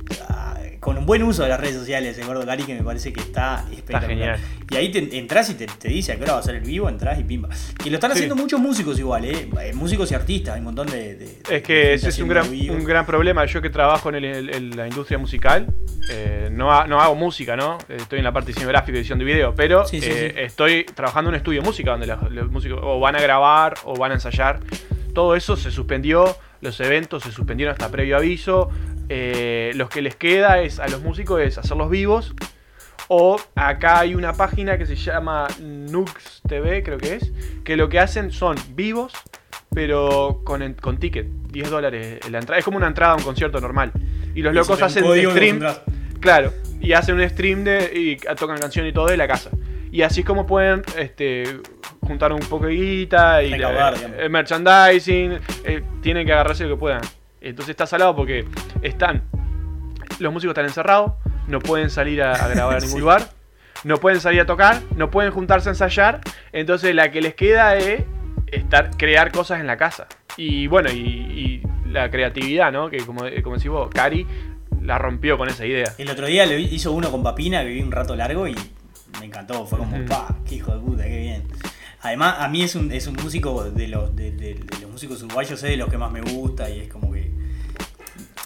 con un buen uso de las redes sociales, el Gordo Cari, que me parece que está espectacular. genial. Y ahí te, entras y te, te dice a qué hora va a ser el vivo, entras y pimba. Que lo están Sí. haciendo muchos músicos igual, ¿eh? Eh, Músicos y artistas, hay un montón de. Es que ese es un gran, un gran problema. Yo que trabajo en, el- el- en la industria musical, eh, no, ha- no hago música, ¿no? Estoy en la parte gráfico y edición de video, pero Sí, sí, eh, estoy trabajando en un estudio de música donde los, los músicos o van a grabar o van a ensayar. Todo eso se suspendió, los eventos se suspendieron hasta previo aviso. Eh, lo que les queda es a los músicos es hacerlos vivos. O acá hay una página que se llama Nux TV, creo que es, que lo que hacen son vivos, pero con, con ticket, 10 dólares la entrada. Es como una entrada a un concierto normal. Y los locos hacen un stream. Claro, y hacen un stream de, y tocan canción y todo de la casa. Y así es como pueden este, juntar un poco de guita y Recaudar, eh, merchandising. eh, tienen que agarrarse lo que puedan. Entonces está salado porque están. Los músicos están encerrados, no pueden salir a, a grabar a ningún Sí. lugar, no pueden salir a tocar, no pueden juntarse a ensayar. Entonces la que les queda es estar, crear cosas en la casa. Y bueno, y, y la creatividad, ¿no? Que como, como decís vos, Cari la rompió con esa idea. El otro día lo hizo uno con Papina, que vi un rato largo y me encantó. Fue como, Ujú. pa, qué hijo de puta, qué bien. Además, a mí es un, es un músico de los, de, de- de los músicos uruguayos, es de los que más me gusta y es como que.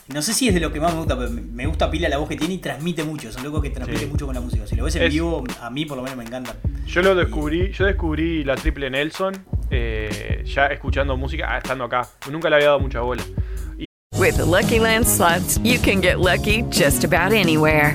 No sé si es de lo que más me gusta, pero me- gusta pila la voz que tiene y transmite mucho. Son locos que transmiten Sí. mucho con la música. Si lo ves en Es- vivo, a mí por lo menos me encanta. Yo lo descubrí, yo descubrí la triple Nelson eh, ya escuchando música, ah, estando acá. Nunca le había dado mucha bola. With the Lucky Land slots, you can get lucky just about anywhere.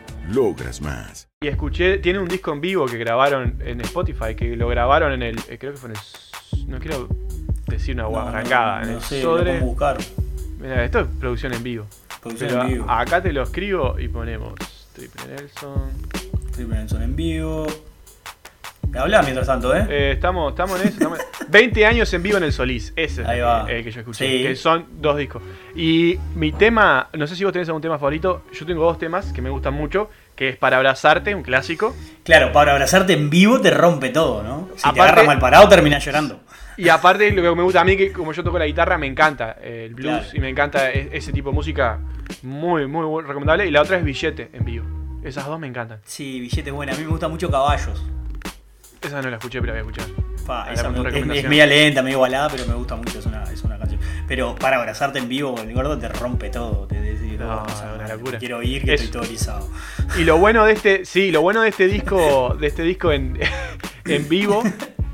Logras más. Y escuché, tiene un disco en vivo que grabaron en Spotify, que lo grabaron en el, eh, creo que fue en el, no quiero decir una No, guarangada, no, en no el sé, lo Sodre. buscar. Mira, esto es producción en vivo. Producción Pero en vivo. acá te lo escribo y ponemos Triple Nelson. Triple Nelson en vivo. Me mientras tanto, ¿eh? Eh, estamos, estamos en eso. estamos en- 20 años en vivo en el Solís. Ese es Ahí va. que- el que yo escuché. Sí. Que son dos discos. Y mi tema, no sé si vos tenés algún tema favorito. Yo tengo dos temas que me gustan mucho. Que es Para Abrazarte, un clásico. Claro, para abrazarte en vivo te rompe todo, ¿no? Si te Aparte- agarras mal parado, terminás llorando. Y aparte, lo que me gusta a mí, que como yo toco la guitarra, me encanta el blues Claro. y me encanta e- ese tipo de música. Muy, muy recomendable. Y la otra es Billete en vivo. Esas dos me encantan. Sí, billete buena. A mí me gusta mucho Caballos. Esa no la escuché, pero la voy a escuchar. Pa, esa me- es, es media lenta, medio balada, pero me gusta mucho. Es una, es una canción. Pero para abrazarte en vivo, el gordo te rompe todo. Te, te- te- No, oh, esa una madre, locura. Quiero oír que Es- estoy todo erizado. Y lo bueno de este, sí, lo bueno de este disco, de este disco en, en vivo,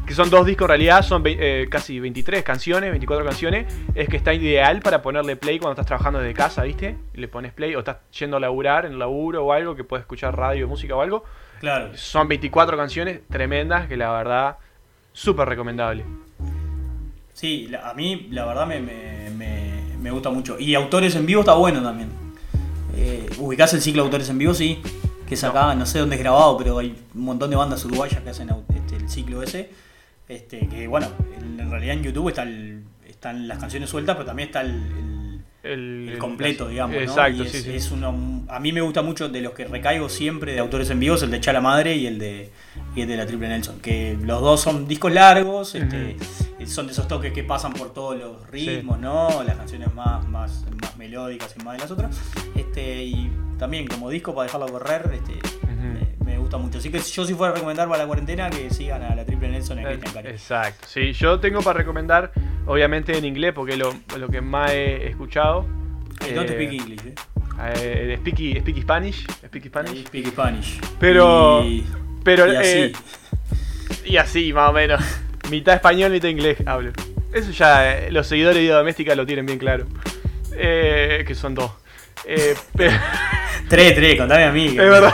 que son dos discos en realidad, son eh, casi 23 canciones, 24 canciones, es que está ideal para ponerle play cuando estás trabajando desde casa, ¿viste? Le pones play o estás yendo a laburar en el laburo o algo, que puedes escuchar radio, música o algo. Claro. Son 24 canciones tremendas que la verdad, súper recomendable. Sí, la- a mí la verdad me, me- me- me gusta mucho. Y autores en vivo está bueno también. Eh, ¿Ubicás el ciclo de autores en vivo? Sí. Que es acá, no sé dónde es grabado, pero hay un montón de bandas uruguayas que hacen este, el ciclo ese. Este, que bueno, en, en realidad en YouTube está el- están las canciones sueltas, pero también está el, el- El, el completo, digamos. ¿no? Exacto, Y es, sí, sí. es uno- a mí me gusta mucho de los que recaigo siempre de autores en vivo, es el de Chala Madre y el de, y el de la Triple Nelson. Que los dos son discos largos, este, son de esos toques que pasan por todos los ritmos, ¿no? Las canciones más, más, más melódicas y más de las otras. Este, y también como disco para dejarlo correr, este, gusta mucho. Así que yo si fuera a recomendar para la cuarentena que sigan a la Triple Nelson y a Cristian. Exacto, sí, yo tengo para recomendar, obviamente en inglés, porque es lo, lo que más he escuchado. I don't Eh, speak English, ¿eh? Eh, speaky, speaky Spanish, speaky I Spanish. speak Spanish. Pero, Y- pero y así. eh, y así más o menos, mitad español, mitad inglés hablo. Eso ya eh, los seguidores de Vida Doméstica lo tienen bien claro, Eh, que son dos. Eh, pero, Tres, tres, contame a mí. es verdad,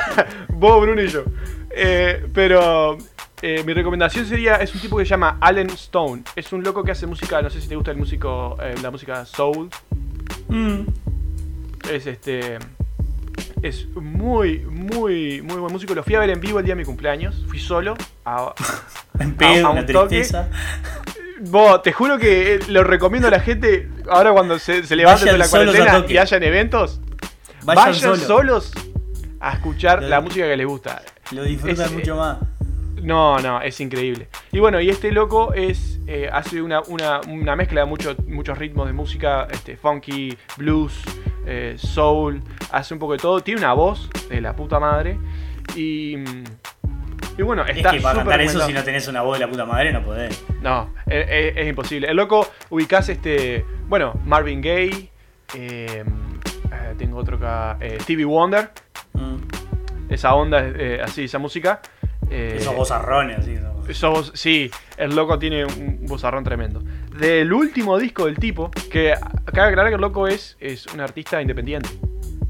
vos, Bruno y yo. Eh, pero eh, mi recomendación sería, es un tipo que se llama Allen Stone. Es un loco que hace música, no sé si te gusta el músico, eh, la música soul. Mm. Es este. Es muy, muy, muy buen músico. Lo fui a ver en vivo el día de mi cumpleaños. Fui solo. A, En pedo, a una un toque. tristeza. Vos, te juro que lo recomiendo a la gente. Ahora cuando se, se levante de la a cuarentena y hayan eventos, Vayan, vayan, solos. A escuchar Lo- la música que les gusta. Lo disfrutan Es, eh, mucho más. No, no, es increíble. Y bueno, y este loco es eh, hace una, una, una mezcla de muchos muchos ritmos de música, este, funky, blues, eh, soul, hace un poco de todo. Tiene una voz de la puta madre. Y, y bueno, Es está que para cantar eso, si no tenés una voz de la puta madre, no podés. No, es, es- es imposible. El loco ubicás este. Bueno, Marvin Gaye. eh, tengo otro acá. Stevie Wonder. Mm. Esa onda, eh, así, esa música. eh, Esos vozarrones, así. ¿no? Sos- sí, el loco tiene un bozarrón tremendo. Del último disco del tipo, que cabe aclarar que el loco es, es un artista independiente.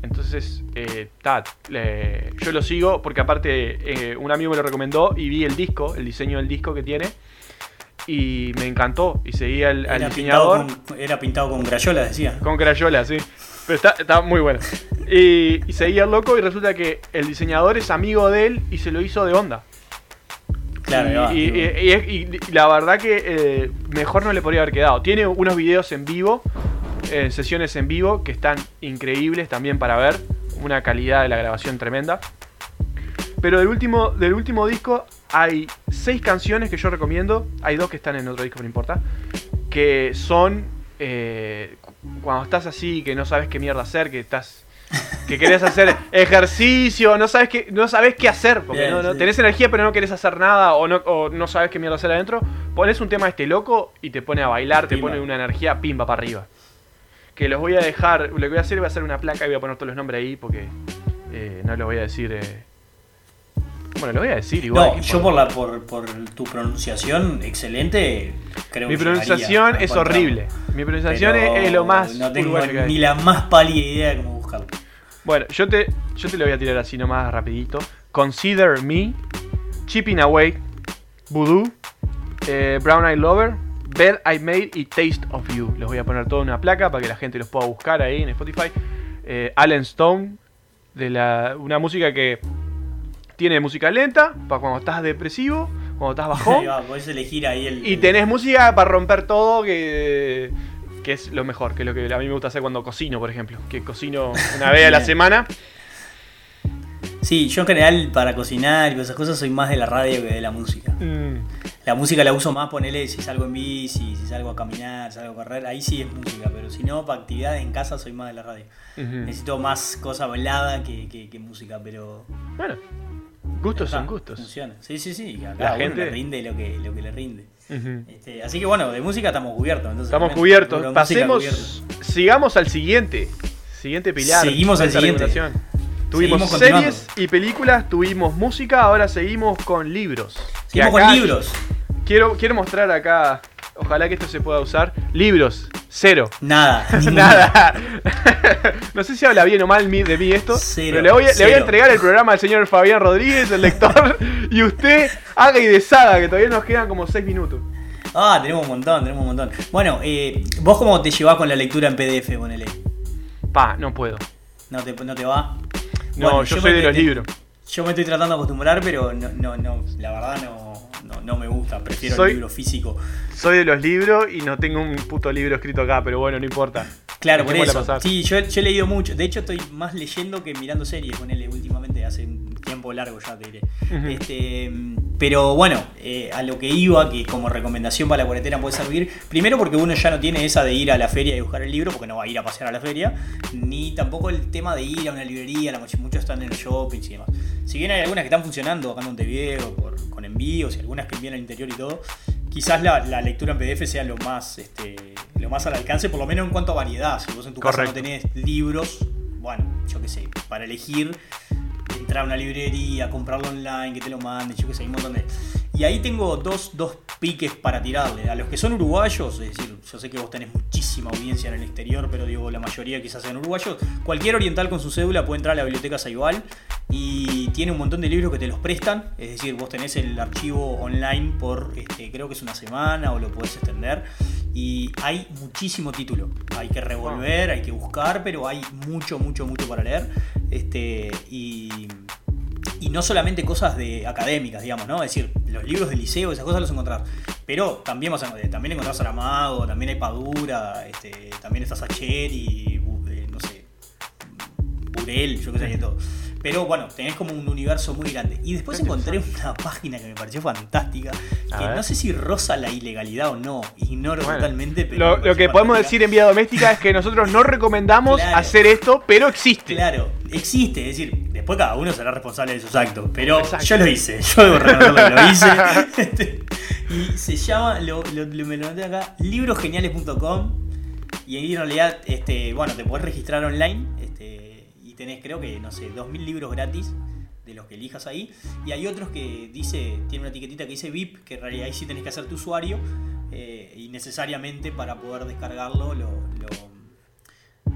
Entonces, eh, ta, yo lo sigo porque aparte eh, un amigo me lo recomendó y vi el disco, el diseño del disco que tiene. Y me encantó. Y seguía al, al Era pintado, diseñador. con, era pintado con crayola, decía. Con Crayola, sí. Pero está, está muy bueno. Y, y seguía el loco y resulta que el diseñador es amigo de él y se lo hizo de onda. Claro, y, la verdad que eh, mejor no le podría haber quedado. Tiene unos videos en vivo, eh, sesiones en vivo, que están increíbles también para ver. Una calidad de la grabación tremenda. Pero del último, del último disco hay seis canciones que yo recomiendo. Hay dos que están en otro disco, no importa. Que son eh, cuando estás así, que no sabes qué mierda hacer, que estás que querés hacer ejercicio, no sabes qué, no sabes qué hacer, porque Bien, no, no- sí. tenés energía pero no querés hacer nada o no, o no sabes qué mierda hacer adentro, pones un tema de este loco y te pone a bailar, te pone una energía pimba para arriba. Que los voy a dejar, lo que voy a hacer voy a hacer una placa y voy a poner todos los nombres ahí porque eh, no lo voy a decir. eh. Bueno, lo voy a decir igual. No, yo por- la por, por tu pronunciación excelente, creo Mi que pronunciación es horrible. Mi pronunciación es, es lo más No tengo ni la más pálida idea de cómo buscarlo. Bueno, yo te, yo te lo voy a tirar así nomás rapidito. Consider Me, Chipping Away, Voodoo, eh, Brown Eye Lover, Bed I Made y Taste of You. Los voy a poner todo en una placa para que la gente los pueda buscar ahí en Spotify. Eh, Allen Stone, de la, una música que tiene música lenta para cuando estás depresivo, cuando estás bajón. Va, podés elegir ahí el. Y tenés música para romper todo que, que es lo mejor, que es lo que a mí me gusta hacer cuando cocino, por ejemplo. Que cocino una vez a la semana. Sí, yo en general para cocinar y esas cosas soy más de la radio que de la música. Mm, La música la uso más, ponele, si salgo en bici, si salgo a caminar, salgo a correr, ahí sí es música, pero si no, para actividades en casa soy más de la radio. Necesito más cosa hablada que, que- que música, pero... Bueno, gustos son gustos. Funciona. Sí, sí, sí, La cada uno gente- le rinde lo que, lo que le rinde. Este, así que bueno, de música estamos cubiertos. Entonces, Estamos cubiertos. Pasemos, sigamos al siguiente. Siguiente pilar. Seguimos al siguiente. Tuvimos series y películas, tuvimos música, ahora seguimos con libros. Seguimos con libros. Quiero, quiero mostrar acá, ojalá que esto se pueda usar. Libros, cero. Nada. Nada. no sé si habla bien o mal de mí esto. Cero, pero le voy, a, le voy a cero. entregar el programa al señor Fabián Rodríguez, el lector. y usted haga y deshaga, que todavía nos quedan como 6 minutos. Ah, tenemos un montón, tenemos un montón. Bueno, eh, ¿vos cómo te llevás con la lectura en PDF, ponele? Pa, no puedo. ¿No te, no te va? No, Bueno, yo, me- soy de los te- libros. Yo me estoy tratando de acostumbrar, pero no, no, no la verdad no, no, me gusta. Prefiero Soy- el libro físico. Soy de los libros y no tengo un puto libro escrito acá, pero bueno, no importa. Claro, por eso. pasar. Sí, yo, yo he leído mucho. De hecho, estoy más leyendo que mirando series con él últimamente, hace un tiempo largo ya te diré. Este, pero bueno, eh, a lo que iba, que como recomendación para la cuarentena puede servir, primero porque uno ya no tiene esa de ir a la feria y buscar el libro, porque no va a ir a pasear a la feria, ni tampoco el tema de ir a una librería, la muchos están en los shoppings y demás. Si bien hay algunas que están funcionando acá en Montevideo por, con envíos y algunas que envían al interior y todo, quizás la, la lectura en PDF sea lo más, este, lo más al alcance, por lo menos en cuanto a variedad. Si vos en tu casa Correcto. no tenés libros, bueno, yo qué sé, para elegir, entrar a una librería, comprarlo online, que te lo manden, yo qué sé, hay un montón de... Y ahí tengo dos, dos piques para tirarle. A los que son uruguayos, es decir, yo sé que vos tenés muchísima audiencia en el exterior, pero digo, la mayoría quizás sean uruguayos. Cualquier oriental con su cédula puede entrar a la biblioteca Saibal y tiene un montón de libros que te los prestan. Es decir, vos tenés el archivo online por, este, creo que es una semana o lo podés extender. Y hay muchísimo título. Hay que revolver, hay que buscar, pero hay mucho, mucho, mucho para leer. Este, y, y no solamente cosas de académicas, digamos, ¿no? Es decir, los libros del liceo, esas cosas los encontrás. Pero también vas a, también encontrás Saramago, también hay Padura, este, también está Sacheri, Bu- eh, no sé, Burel, yo qué sé, de todo. Pero bueno, tenés como un universo muy grande. Y después encontré una página que me pareció fantástica, A que ver. no sé si roza la ilegalidad o no, ignoro Bueno, totalmente, pero... Lo, lo que podemos decir en vía doméstica es que nosotros no recomendamos Claro. hacer esto, pero existe. Claro, existe, es decir, después cada uno será responsable de sus actos, pero Exacto. yo lo hice, yo debo reconocerlo que lo hice. Y se llama, lo, lo- lo- me lo noté acá, librosgeniales.com y ahí en realidad, este, bueno, te podés registrar online este, y tenés creo que, no sé, 2.000 libros gratis de los que elijas ahí y hay otros que dice, tiene una etiquetita que dice VIP, que en realidad ahí sí tenés que hacer tu usuario eh, y necesariamente para poder descargarlo lo- lo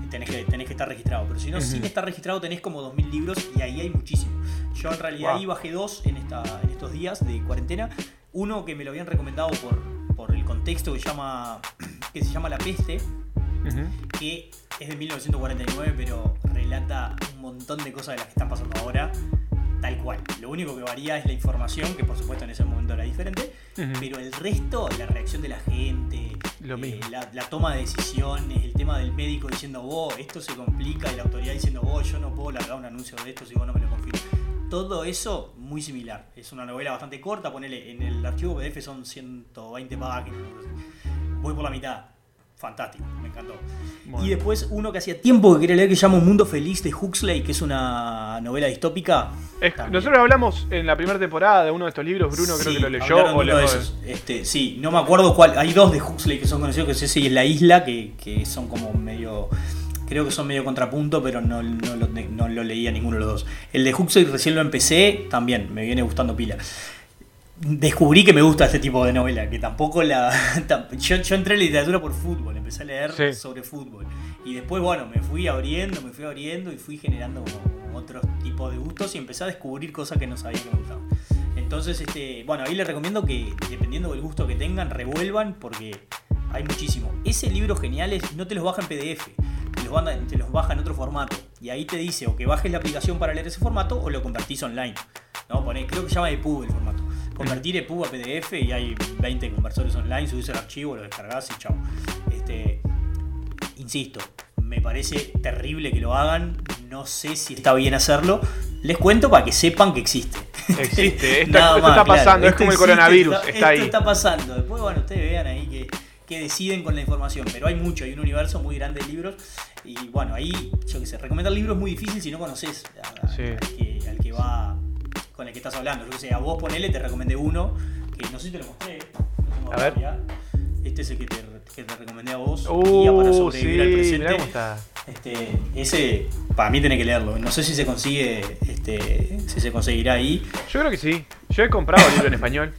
tenés que, tenés que estar registrado. Pero si no, sin estar registrado tenés como 2.000 libros y ahí hay muchísimo. Yo en realidad Wow. ahí bajé dos en, esta, en estos días de cuarentena. Uno que me lo habían recomendado por, por el contexto que, llama, que se llama La Peste, Que es de 1949, pero relata un montón de cosas de las que están pasando ahora, tal cual. Lo único que varía es la información, que por supuesto en ese momento era diferente, pero el resto, la reacción de la gente, Lo eh, mismo. la, la toma de decisiones, el tema del médico diciendo, vos, esto se complica, y la autoridad diciendo, vos, yo no puedo largar un anuncio de esto si vos no me lo confirmas. Todo eso muy similar. Es una novela bastante corta, ponele, en el archivo PDF son 120 páginas. Voy por la mitad. Fantástico, me encantó. Bueno. Y después uno que hacía tiempo que quería leer que se llama Un Mundo Feliz de Huxley, que es una novela distópica. Es- nosotros hablamos en la primera temporada de uno de estos libros, Bruno creo Sí, que lo leyó. o uno de esos. Este, sí, no me acuerdo cuál. Hay dos de Huxley que son conocidos, que es ese y es La Isla, que, que son como medio. Creo que son medio contrapunto, pero no, no lo, no lo leía ninguno de los dos. El de Huxley recién lo empecé, también me viene gustando pila. Descubrí que me gusta este tipo de novela, que tampoco la. Yo, yo entré en literatura por fútbol, empecé a leer Sí. sobre fútbol. Y después, bueno, me fui abriendo, me fui abriendo y fui generando como otros tipos de gustos y empecé a descubrir cosas que no sabía que me gustaban. Entonces, este, bueno, ahí les recomiendo que, dependiendo del gusto que tengan, revuelvan porque hay muchísimo. Ese libro geniales no te los baja en PDF, te los, manda- te los baja en otro formato. Y ahí te dice o que bajes la aplicación para leer ese formato o lo convertís online. ¿no? Creo que se llama EPUB el formato. Convertir EPUB a PDF y hay 20 conversores online, subís el archivo, lo descargas y chao. Este, insisto, me parece terrible que lo hagan, no sé si está bien hacerlo. Les cuento para que sepan que existe. Existe, esto, Nada esto más, está claro. pasando, es Esto como el existe, coronavirus, está- está esto ahí. está pasando. Después, bueno, ustedes vean ahí que, que deciden con la información. Pero hay mucho, hay un universo muy grande de libros. Y bueno, ahí, yo qué sé, recomendar libros es muy difícil si no conoces a- a- Sí. al, que, al que va, con el que estás hablando. Yo sé, a vos ponele, te recomendé uno, que no sé si te lo mostré. tengo A ver. Este es el que te, que te recomendé a vos. Uh, Guía para sí, sobrevivir al mirá presente. cómo está. Este, ese, para mí tenés que leerlo. No sé si se consigue, este, si se conseguirá ahí. Yo creo que sí. Yo he comprado el libro en español.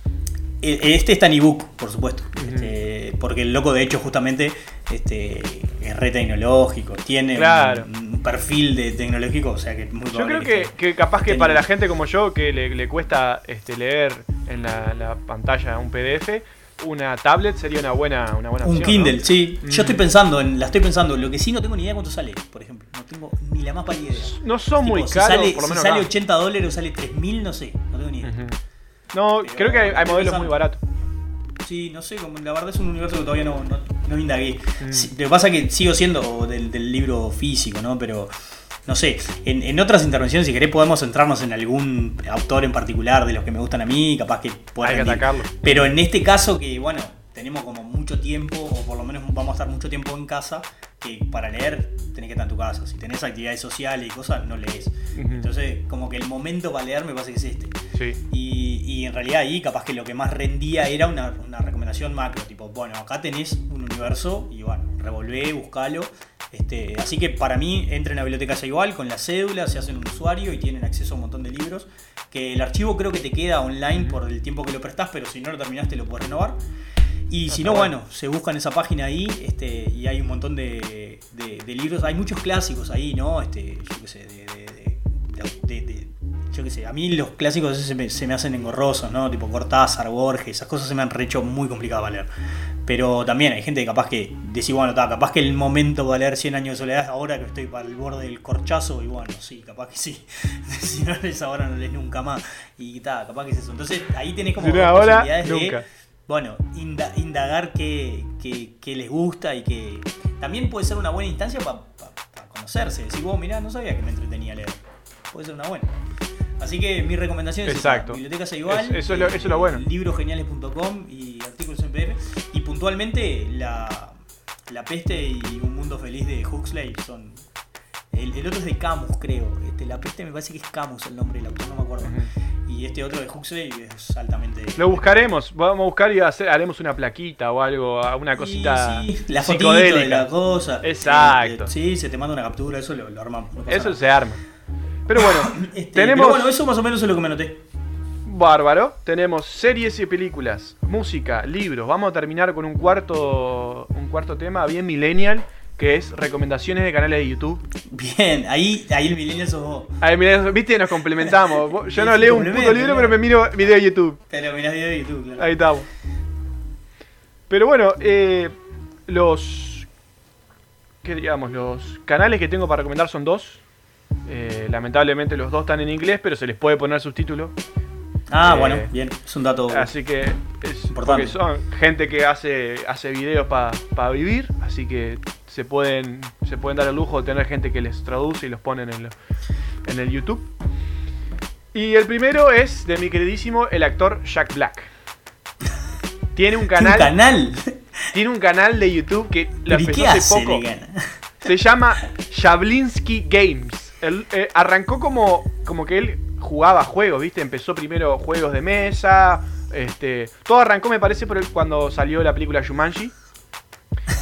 E- Este está en ebook, por supuesto. Este, porque el loco, de hecho, justamente este, es re tecnológico. Tiene Claro. un, perfil de tecnológico, o sea que es muy Yo creo que, capaz que para la gente como yo, que le, le cuesta este, leer en la, la pantalla un PDF, una tablet sería una buena, una buena Un opción. Kindle, ¿no? sí. Yo Mm. estoy pensando, en, la estoy pensando. Lo que sí no tengo ni idea cuánto sale, por ejemplo. No tengo ni la más pálida idea. No son Tipo, muy si caros, sale, por lo si menos sale acá. 80 dólares o sale 3000, no sé. No tengo ni idea. No, Pero creo que hay, modelos pensando. muy baratos. Sí, no sé, como la verdad es un universo que todavía no, no, no indagué. Mm. Sí, lo que pasa es que sigo siendo del, del libro físico, ¿no? Pero, no sé, en, en otras intervenciones, si querés, podemos centrarnos en algún autor en particular de los que me gustan a mí, capaz que pueda Hay que rendir. atacarlo. Pero en este caso, que bueno, tenemos como mucho tiempo, o por lo menos vamos a estar mucho tiempo en casa, que para leer tenés que estar en tu casa. Si tenés actividades sociales y cosas, no lees. Entonces, como que el momento para leer me parece que es este. Sí. Y, y en realidad ahí capaz que lo que más rendía era una, una recomendación macro, tipo, bueno, acá tenés un universo y bueno, revolvé, buscalo. Este, así que para mí entra en la biblioteca ya igual, con la cédula, se hacen un usuario y tienen acceso a un montón de libros. Que el archivo creo que te queda online por el tiempo que lo prestás, pero si no lo terminaste lo puedes renovar. Y si no, bueno. se buscan esa página ahí este, y hay un montón de, de- de libros. Hay muchos clásicos ahí, ¿no? Este, yo qué sé, de, de- de- de- de- yo qué sé, a mí los clásicos a veces se me, se me hacen engorrosos, ¿no? Tipo Cortázar, Borges, esas cosas se me han hecho muy complicadas para leer. Pero también hay gente que capaz que decís, bueno, está, capaz que el momento para leer 100 años de soledad es ahora que estoy para el borde del corchazo, y bueno, sí, capaz que sí. si no lees ahora, no lees nunca más. Y está, capaz que es eso. Entonces ahí tenés como Si no ahora, posibilidades de. Bueno, inda- indagar qué, qué- qué les gusta y que también puede ser una buena instancia para conocerse. Decir, vos, mirá, no sabía que me entretenía leer. Puede ser una buena. Así que mi recomendación es esa, Exacto. Bibliotecas igual, Es- eso es lo- eso es lo bueno. librosgeniales.com y artículos en PDF. Y puntualmente la, la peste y un mundo feliz de Huxley son... El, el otro es de Camus, creo. Este, la peste me parece que es Camus el nombre del autor, no me acuerdo. Y este otro de Huxley es altamente... Lo buscaremos, vamos a buscar y hacer- haremos una plaquita o algo, una cosita Sí, sí, la psicodélica. de la cosa. Exacto. Eh, sí, se te manda una captura, eso lo, lo armamos. no Eso nada. se arma. Pero bueno, Este, tenemos pero bueno, eso más o menos es lo que me noté. bárbaro, tenemos series y películas, música, libros. Vamos a terminar con un cuarto un cuarto tema bien millennial, que es recomendaciones de canales de YouTube. Bien, ahí, ahí el millennial sos vos. Ay, mirá, viste, nos complementamos. Yo no leo un puto libro, pero me miro video de YouTube. Pero mirás video de YouTube, claro. Ahí estamos. Pero bueno, eh, los. ¿Qué digamos? Los canales que tengo para recomendar son dos. Eh, lamentablemente los dos están en inglés, pero se les puede poner subtítulo. Ah, Eh, bueno, bien, es un dato. Así que es Importante. porque son gente que hace, hace videos para vivir, así que se pueden, se pueden dar el lujo de tener gente que les traduce y los ponen en, lo- en el YouTube. Y el primero es de mi queridísimo el actor Jack Black. Tiene un ¿Tiene canal, un canal? tiene un canal de YouTube que lo ¿Pero y empezó hace poco. Se llama Jablinski Games. Eh, arrancó como, como que él jugaba juegos, ¿viste? Empezó primero juegos de mesa. Este, todo arrancó, me parece, por el- cuando salió la película Jumanji.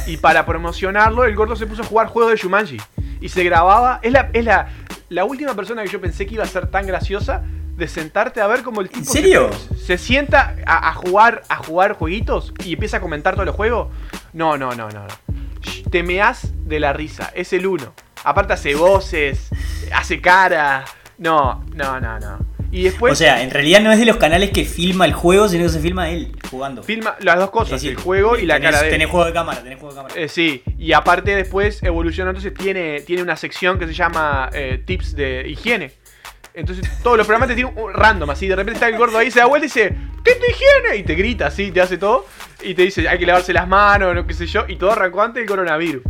Y para promocionarlo, el gordo se puso a jugar juegos de Jumanji. Y se grababa. Es la, es la, la última persona que yo pensé que iba a ser tan graciosa de sentarte a ver cómo el tipo. se- serio? Se, sienta a, a jugar a jugar jueguitos y empieza a comentar todos los juegos. No, no, no, no. Te meás de la risa. Es el uno. Aparte hace voces, hace cara. No, no, no, no. Y después o sea, en realidad no es de los canales que filma el juego, sino que se filma él jugando. filma las dos cosas, decir, el juego y la cara de él. Tenés juego de cámara, tenés juego de cámara. Eh, sí, y aparte después evoluciona, entonces tiene, tiene una sección que se llama eh, tips de higiene. Entonces todos los programas te tienen un random, así. De repente está el gordo ahí, se da vuelta y dice, ¿qué te higiene? Y te grita así, te hace todo. Y te dice, hay que lavarse las manos, no qué sé yo. Y todo arrancó antes del coronavirus.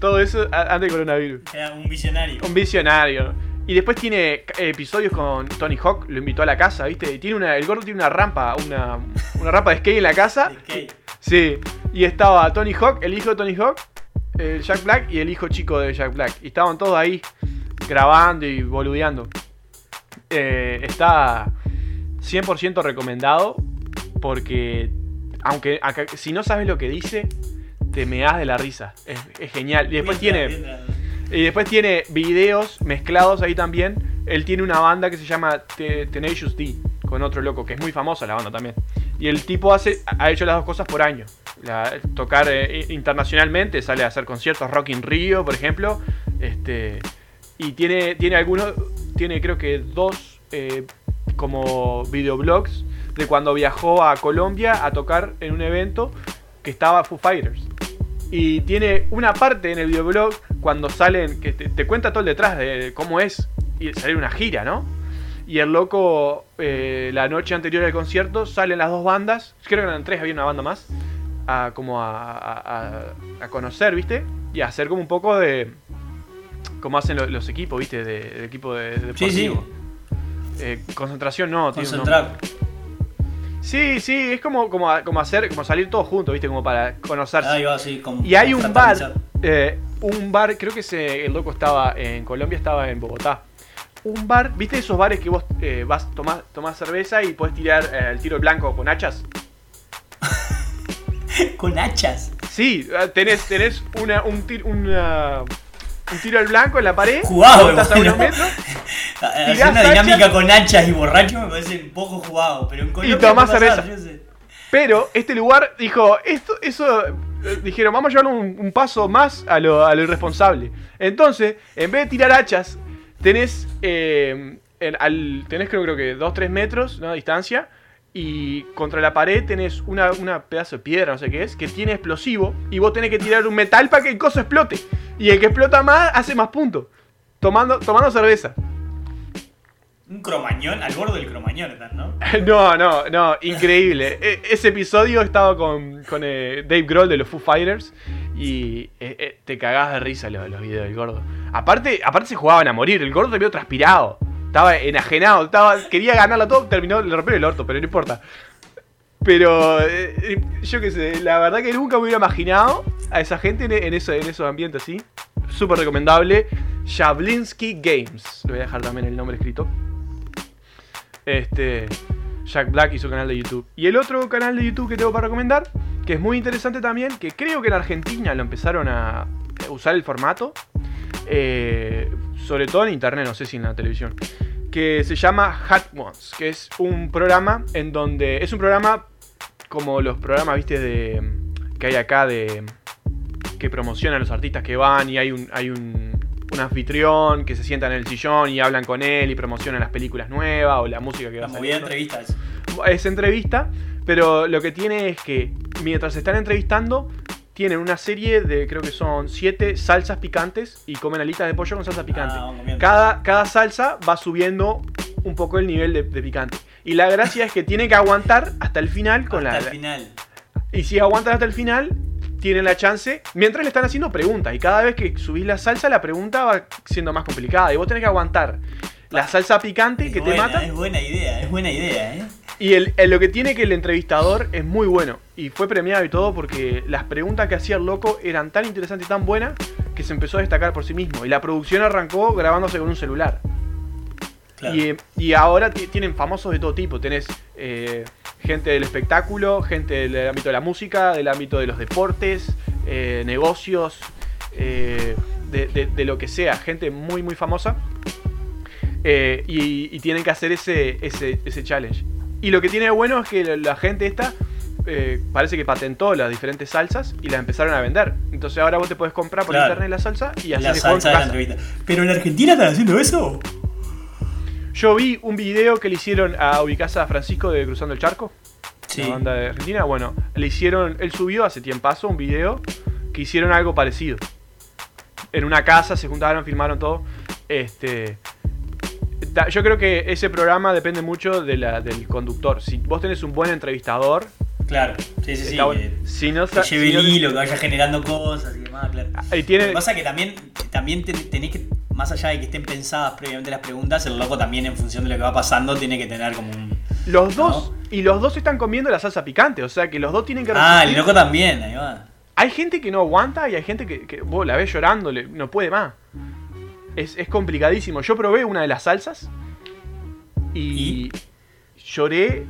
Todo eso antes del coronavirus. Era un visionario. Un visionario. Y después tiene ca- episodios con Tony Hawk, lo invitó a la casa, ¿viste? Y tiene una, el gordo tiene una rampa, una, una rampa de skate en la casa. De. Sí. Y estaba Tony Hawk, el hijo de Tony Hawk, el Jack Black y el hijo chico de Jack Black. Y estaban todos ahí grabando y boludeando. Eh, está 100% recomendado porque aunque si no sabes lo que dice, te meás de la risa. Es, es genial. Y después tiene... Y después tiene videos mezclados ahí también. Él tiene una banda que se llama Te- Tenacious D, con otro loco, que es muy famosa la banda también. Y el tipo hace, ha hecho las dos cosas por año. Tocar eh, internacionalmente, sale a hacer conciertos Rock in Rio, por ejemplo. Este, y tiene, tiene algunos, tiene creo que dos eh, como videoblogs de cuando viajó a Colombia a tocar en un evento que estaba Foo Fighters. Y tiene una parte en el videoblog cuando salen, que te, te cuenta todo el detrás de cómo es y salir una gira, ¿no? Y el loco, eh, la noche anterior al concierto, salen las dos bandas, creo que eran tres, había una banda más, a, como a, a- a- a conocer, ¿viste? Y a hacer como un poco de... como hacen lo- los equipos, ¿viste? De, del equipo de, de Sí, sí. deportivo. Eh, concentración no, tiene un nombre. Concentrar. Sí, sí, es como, como, como hacer, como salir todos juntos, ¿viste? Como para conocerse. Ahí va, así. con- Y hay un bar, eh, un bar, creo que ese, el loco estaba en Colombia, estaba en Bogotá. Un bar, ¿viste esos bares que vos eh, vas, tomás, tomás cerveza y podés tirar eh, el tiro blanco con hachas? Con hachas. Sí, eh, tenés, tenés una, un, tir- una- un tiro al blanco en la pared. Jugado, bueno. metros Hacer una dinámica con hachas y borracho me parece un poco jugado, pero en Colombia tomás puede pasar, cerveza. Pero este lugar dijo, esto, eso, eh, dijeron, vamos a llevar un, un paso más a lo, a lo irresponsable. Entonces, en vez de tirar hachas, tenés, eh, en- al, tenés creo, creo que 2-3 metros ¿no? de distancia. Y contra la pared tenés una, una pedazo de piedra, no sé qué es, que tiene explosivo. Y vos tenés que tirar un metal para que el coso explote. Y el que explota más hace más puntos. Tomando, tomando cerveza. Un cromañón, al borde del cromañón están, ¿no? No, no, no, increíble. E- ese episodio estaba con, con eh, Dave Grohl de los Foo Fighters y eh, eh, te cagás de risa los, los videos del gordo. Aparte, aparte se jugaban a morir, el gordo te vio transpirado, estaba enajenado, estaba, quería ganarlo todo, terminó, le rompió el orto, pero no importa. Pero eh, eh, yo qué sé, la verdad que nunca me hubiera imaginado a esa gente en, en eso, en esos ambientes así. Súper recomendable. Jablinski Games. Le voy a dejar también el nombre escrito. Este. Jack Black y su canal de YouTube. Y el otro canal de YouTube que tengo para recomendar, que es muy interesante también, que creo que en Argentina lo empezaron a usar el formato, eh, sobre todo en internet, no sé si en la televisión, que se llama Hat Ones, que es un programa en donde es un programa como los programas, viste, de que hay acá de que promocionan a los artistas que van y hay un hay un, un anfitrión que se sienta en el sillón y hablan con él y promocionan las películas nuevas o la música que va de saliendo entrevistas. es entrevista, pero lo que tiene es que mientras se están entrevistando, tienen una serie de, creo que son siete salsas picantes y comen alitas de pollo con salsa picante. Ah, cada, cada salsa va subiendo un poco el nivel de, de picante. Y la gracia es que tiene que aguantar hasta el final con Hasta la... el final. Y si aguantan hasta el final, tienen la chance. Mientras le están haciendo preguntas. Y cada vez que subís la salsa, la pregunta va siendo más complicada. Y vos tenés que aguantar la salsa picante Es que te mata. Es buena idea, es buena idea, ¿eh? Y el, el- lo que tiene que el entrevistador es muy bueno. Y fue premiado y todo porque las preguntas que hacía el loco eran tan interesantes y tan buenas que se empezó a destacar por sí mismo. Y la producción arrancó grabándose con un celular. Claro. Y, y ahora ti- tienen famosos de todo tipo. Tenés eh, gente del espectáculo, gente del ámbito de la música, del ámbito de los deportes, eh, negocios, eh, de, de- de lo que sea. Gente muy, muy famosa. Eh, y, y tienen que hacer ese, ese, ese challenge. Y lo que tiene de bueno es que la, gente esta eh, parece que patentó las diferentes salsas y las empezaron a vender. Entonces ahora vos te podés comprar por Claro. internet la salsa y hacer la el juego en tu salsa de la casa. Pero en Argentina están haciendo eso. Yo vi un video que le hicieron a Ubicasa Francisco de Cruzando el Charco, Sí. la banda de Argentina. Bueno, le hicieron, él subió hace tiempazo un video que hicieron algo parecido. En una casa se juntaron, filmaron todo. Este, Ta- Yo creo que ese programa depende mucho de la, del conductor. Si vos tenés un buen entrevistador, Claro, sí, sí, sí. bueno. que- Si no, que lleve si no- el hilo, que vaya generando cosas y demás, claro. Ahí Lo que pasa es que también, también ten- tenés que, más allá de que estén pensadas previamente las preguntas, el loco también en función de lo que va pasando tiene que tener como un... los dos, y los dos están comiendo la salsa picante, o sea que los dos tienen que Ah, el loco también, ahí va. Hay gente que no aguanta y hay gente que, que vos la ves llorando, no puede más. Es, es complicadísimo. Yo probé una de las salsas y, lloré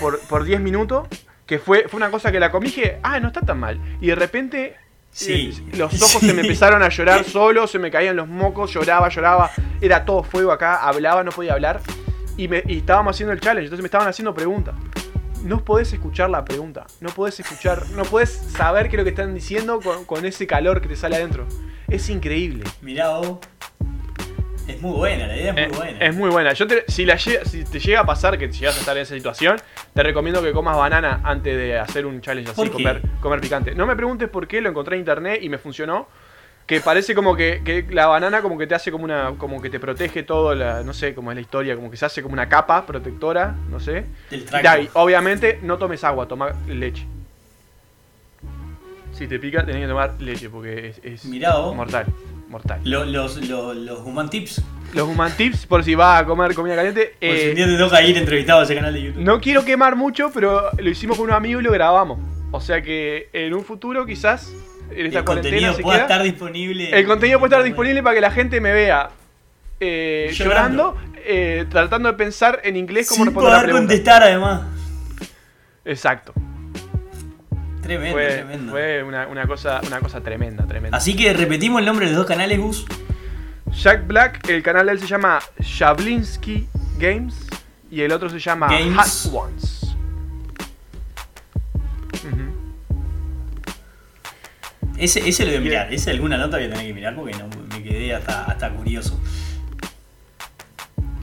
por, por 10 minutos, que fue, fue una cosa que la comí y dije, ah, no está tan mal. Y de repente Sí. eh, los ojos Sí. se me empezaron a llorar solos, se me caían los mocos, lloraba, lloraba, era todo fuego acá, hablaba, no podía hablar. Y, me, y estábamos haciendo el challenge, entonces me estaban haciendo preguntas. No podés escuchar la pregunta, no podés escuchar, no podés saber qué es lo que están diciendo con, con ese calor que te sale adentro. Es increíble. Mirá vos. Es muy buena, la idea es muy Eh, buena. Es muy buena. Yo te- si, la lle- si te llega a pasar que llegas a estar en esa situación, te recomiendo que comas banana antes de hacer un challenge así, comer, comer picante. No me preguntes por qué, lo encontré en internet y me funcionó. Que parece como que, que la banana como que te hace como una. como que te protege todo la. no sé cómo es la historia, como que se hace como una capa protectora, no sé. Y ahí, obviamente, no tomes agua, toma leche. Si te pica, tenés que tomar leche porque es, es Mirá mortal. Mortal. Lo- los, los, los Human Tips. Los human tips, por si vas a comer comida caliente. Por si eh, un día te toca ir entrevistado a ese canal de YouTube. no quiero quemar mucho, pero lo hicimos con unos amigos y lo grabamos. O sea que en un futuro, quizás, en esta el cuarentena, contenido pueda queda, estar disponible. el contenido puede estar disponible para que la gente me vea eh, Llorando. llorando, eh, tratando de pensar en inglés cómo Sin responder la poder pregunta. contestar además. Exacto. Tremendo, Fue, tremendo. fue una, una cosa, una cosa tremenda, tremenda. Así que repetimos el nombre de los dos canales, Gus. Jack Black, el canal de él se llama Shablinsky Games y el otro se llama Games. Hot Ones. Ese, ese lo voy a mirar. Ese alguna nota voy a tener que mirar porque no, me quedé hasta, hasta curioso.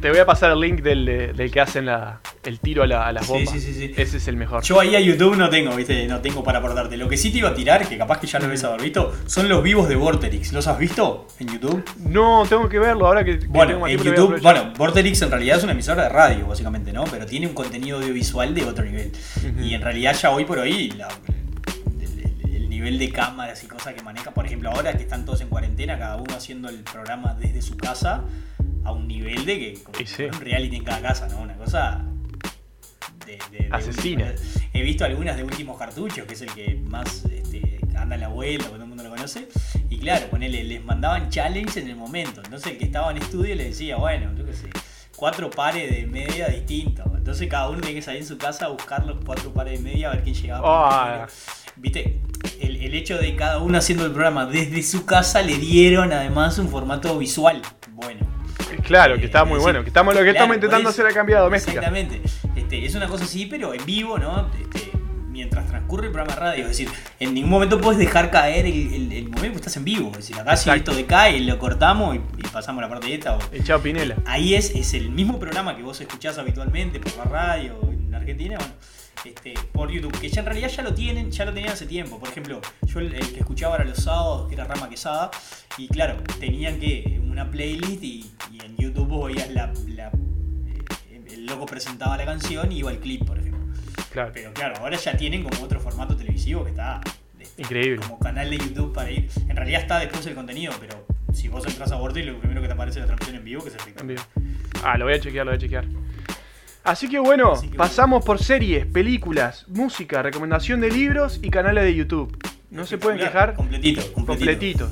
Te voy a pasar el link del, de- del que hacen la- el tiro a, la- a las bombas. sí, sí, sí. Ese es el mejor. Yo ahí a YouTube no tengo, viste, no tengo para aportarte. Lo que sí te iba a tirar, que capaz que ya lo ves haber visto, son los vivos de Vorterix. ¿Los has visto en YouTube? No, tengo que verlo ahora que, Bueno, en YouTube, bueno, Vorterix en realidad es una emisora de radio, básicamente, ¿no? Pero tiene un contenido audiovisual de otro nivel. Y en realidad ya hoy por hoy, la- el, el- el nivel de cámaras y cosas que maneja, por ejemplo, ahora que están todos en cuarentena, cada uno haciendo el programa desde su casa, a un nivel de que como sí. un reality en cada casa, ¿no? Una cosa de, de- de Asesina. He visto algunas de últimos cartuchos, que es el que más este, anda en la vuelta, todo el mundo lo conoce. Y claro, ponele, les mandaban challenge en el momento. Entonces el que estaba en estudio le decía, bueno, yo qué sé, cuatro pares de media distintos. Entonces cada uno tiene que salir en su casa a buscar los cuatro pares de media a ver quién llegaba. Primero. Viste, el, el hecho de cada uno haciendo el programa desde su casa le dieron además un formato visual. Bueno. Claro, que Eh, está muy bueno. Que estamos lo que claro, estamos intentando eso. hacer en Vida Doméstica. Exactamente. Este, es una cosa así, pero en vivo, ¿no? Este, mientras transcurre el programa de radio. Es decir, en ningún momento puedes dejar caer el, el- el momento estás en vivo. Es decir, acá si esto decae, lo cortamos y, y pasamos a la parte de esta. o- Y chao Pinela. Ahí es, es el mismo programa que vos escuchás habitualmente por la radio en Argentina, bueno, este, por YouTube, que ya en realidad ya lo tienen, ya lo tenían hace tiempo. Por ejemplo, yo el, el que escuchaba era los sábados, que era Rama Quesada, y claro, tenían que una playlist y, y en YouTube vos veías la, la- eh, el loco presentaba la canción y iba el clip, por ejemplo. Claro. Pero claro, ahora ya tienen como otro formato televisivo que está este, Increíble. como canal de YouTube para ir. En realidad está después el contenido, pero si vos entras a Vortex, lo primero que te aparece es la transmisión en vivo, que es espectacular. vivo. Ah, lo voy a chequear, lo voy a chequear. Así que bueno, Así que pasamos por series, películas, música, recomendación de libros y canales de YouTube. No se pueden quejar. Completito, completito. completito.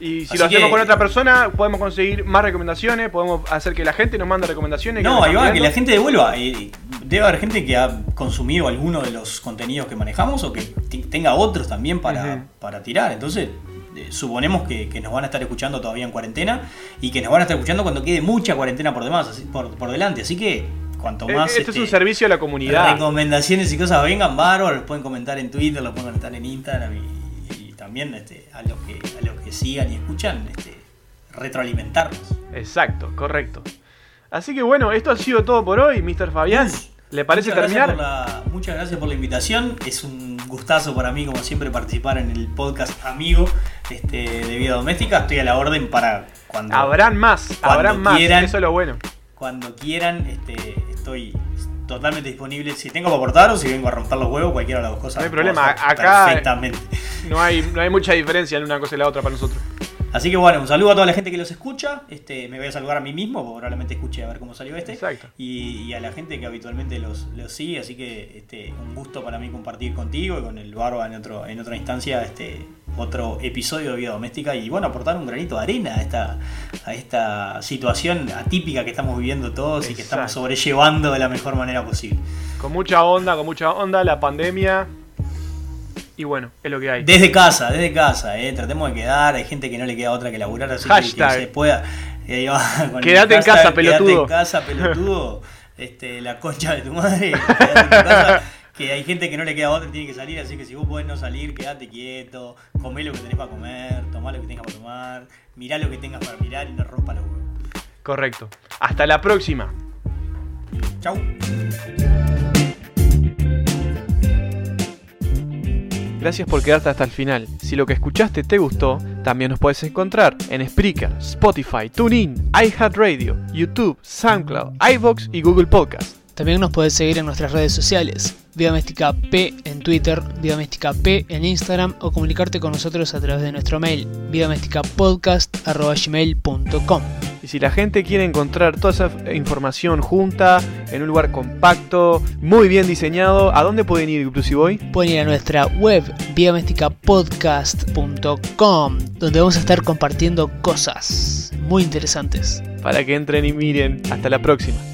Y si Así lo hacemos que- con otra persona, podemos conseguir más recomendaciones, podemos hacer que la gente nos mande recomendaciones. No, ahí va, que la gente devuelva. Eh, Debe haber gente que ha consumido alguno de los contenidos que manejamos o que tenga otros también para, para tirar. Entonces, eh, suponemos que, que nos van a estar escuchando todavía en cuarentena y que nos van a estar escuchando cuando quede mucha cuarentena por demás, por, por delante. Así que, cuanto Eh, más. Esto es este, un servicio a la comunidad. recomendaciones y cosas vengan, bárbaros, los pueden comentar en Twitter, los pueden comentar en Instagram y, y también este, a los que a los que sigan y escuchan, este, retroalimentarnos. Exacto, correcto. Así que bueno, esto ha sido todo por hoy, Mr. Fabián. Gus, ¿Le parece muchas terminar? la- muchas gracias por la invitación. Es un gustazo para mí, como siempre, participar en el podcast amigo este, de vida doméstica. Estoy a la orden para cuando, Habrán más, Cuando habrán más. Eso es lo bueno. Cuando quieran, este, estoy totalmente disponible. Si tengo que aportar o si vengo a romper los huevos, cualquiera de las dos cosas. No hay problema, acá- Perfectamente. No hay, no hay mucha diferencia en una cosa y la otra para nosotros. Así que bueno, un saludo a toda la gente que los escucha. Este, me voy a saludar a mí mismo, porque probablemente escuche a ver cómo salió este. Exacto. Y, y a la gente que habitualmente los, los sigue. Así que este, un gusto para mí compartir contigo y con el Barba en, otro, en otra instancia este, otro episodio de Vida Doméstica. Y bueno, aportar un granito de arena a esta, a esta situación atípica que estamos viviendo todos y que estamos sobrellevando de la mejor manera posible. Con mucha onda, con mucha onda, la pandemia. Y bueno, es lo que hay. Desde casa, desde casa, eh. tratemos de quedar. Hay gente que no le queda otra que laburar, así que- que, se pueda. eh, Quédate en casa, pelotudo. Quédate en casa, pelotudo. este, la concha de tu madre. Quédate en tu casa. Que hay gente que no le queda otra y tiene que salir, así que si vos podés no salir, quédate quieto, comé lo que tenés para comer, tomá lo que tengas para tomar, mirá lo que tengas para mirar y no rompa los huevos. Correcto. Hasta la próxima. Chau. Gracias por quedarte hasta el final. Si lo que escuchaste te gustó, también nos puedes encontrar en Spreaker, Spotify, TuneIn, iHeartRadio, YouTube, SoundCloud, iVoox y Google Podcast. También nos puedes seguir en nuestras redes sociales, Vida Doméstica P en Twitter, Vida Doméstica P en Instagram o comunicarte con nosotros a través de nuestro mail, vidadomesticapodcast.gmail.com. Y si la gente quiere encontrar toda esa información junta, en un lugar compacto, muy bien diseñado, ¿a dónde pueden ir, inclusive hoy? Pueden ir a nuestra web, vidadomesticapodcast.com, donde vamos a estar compartiendo cosas muy interesantes. Para que entren y miren. Hasta la próxima.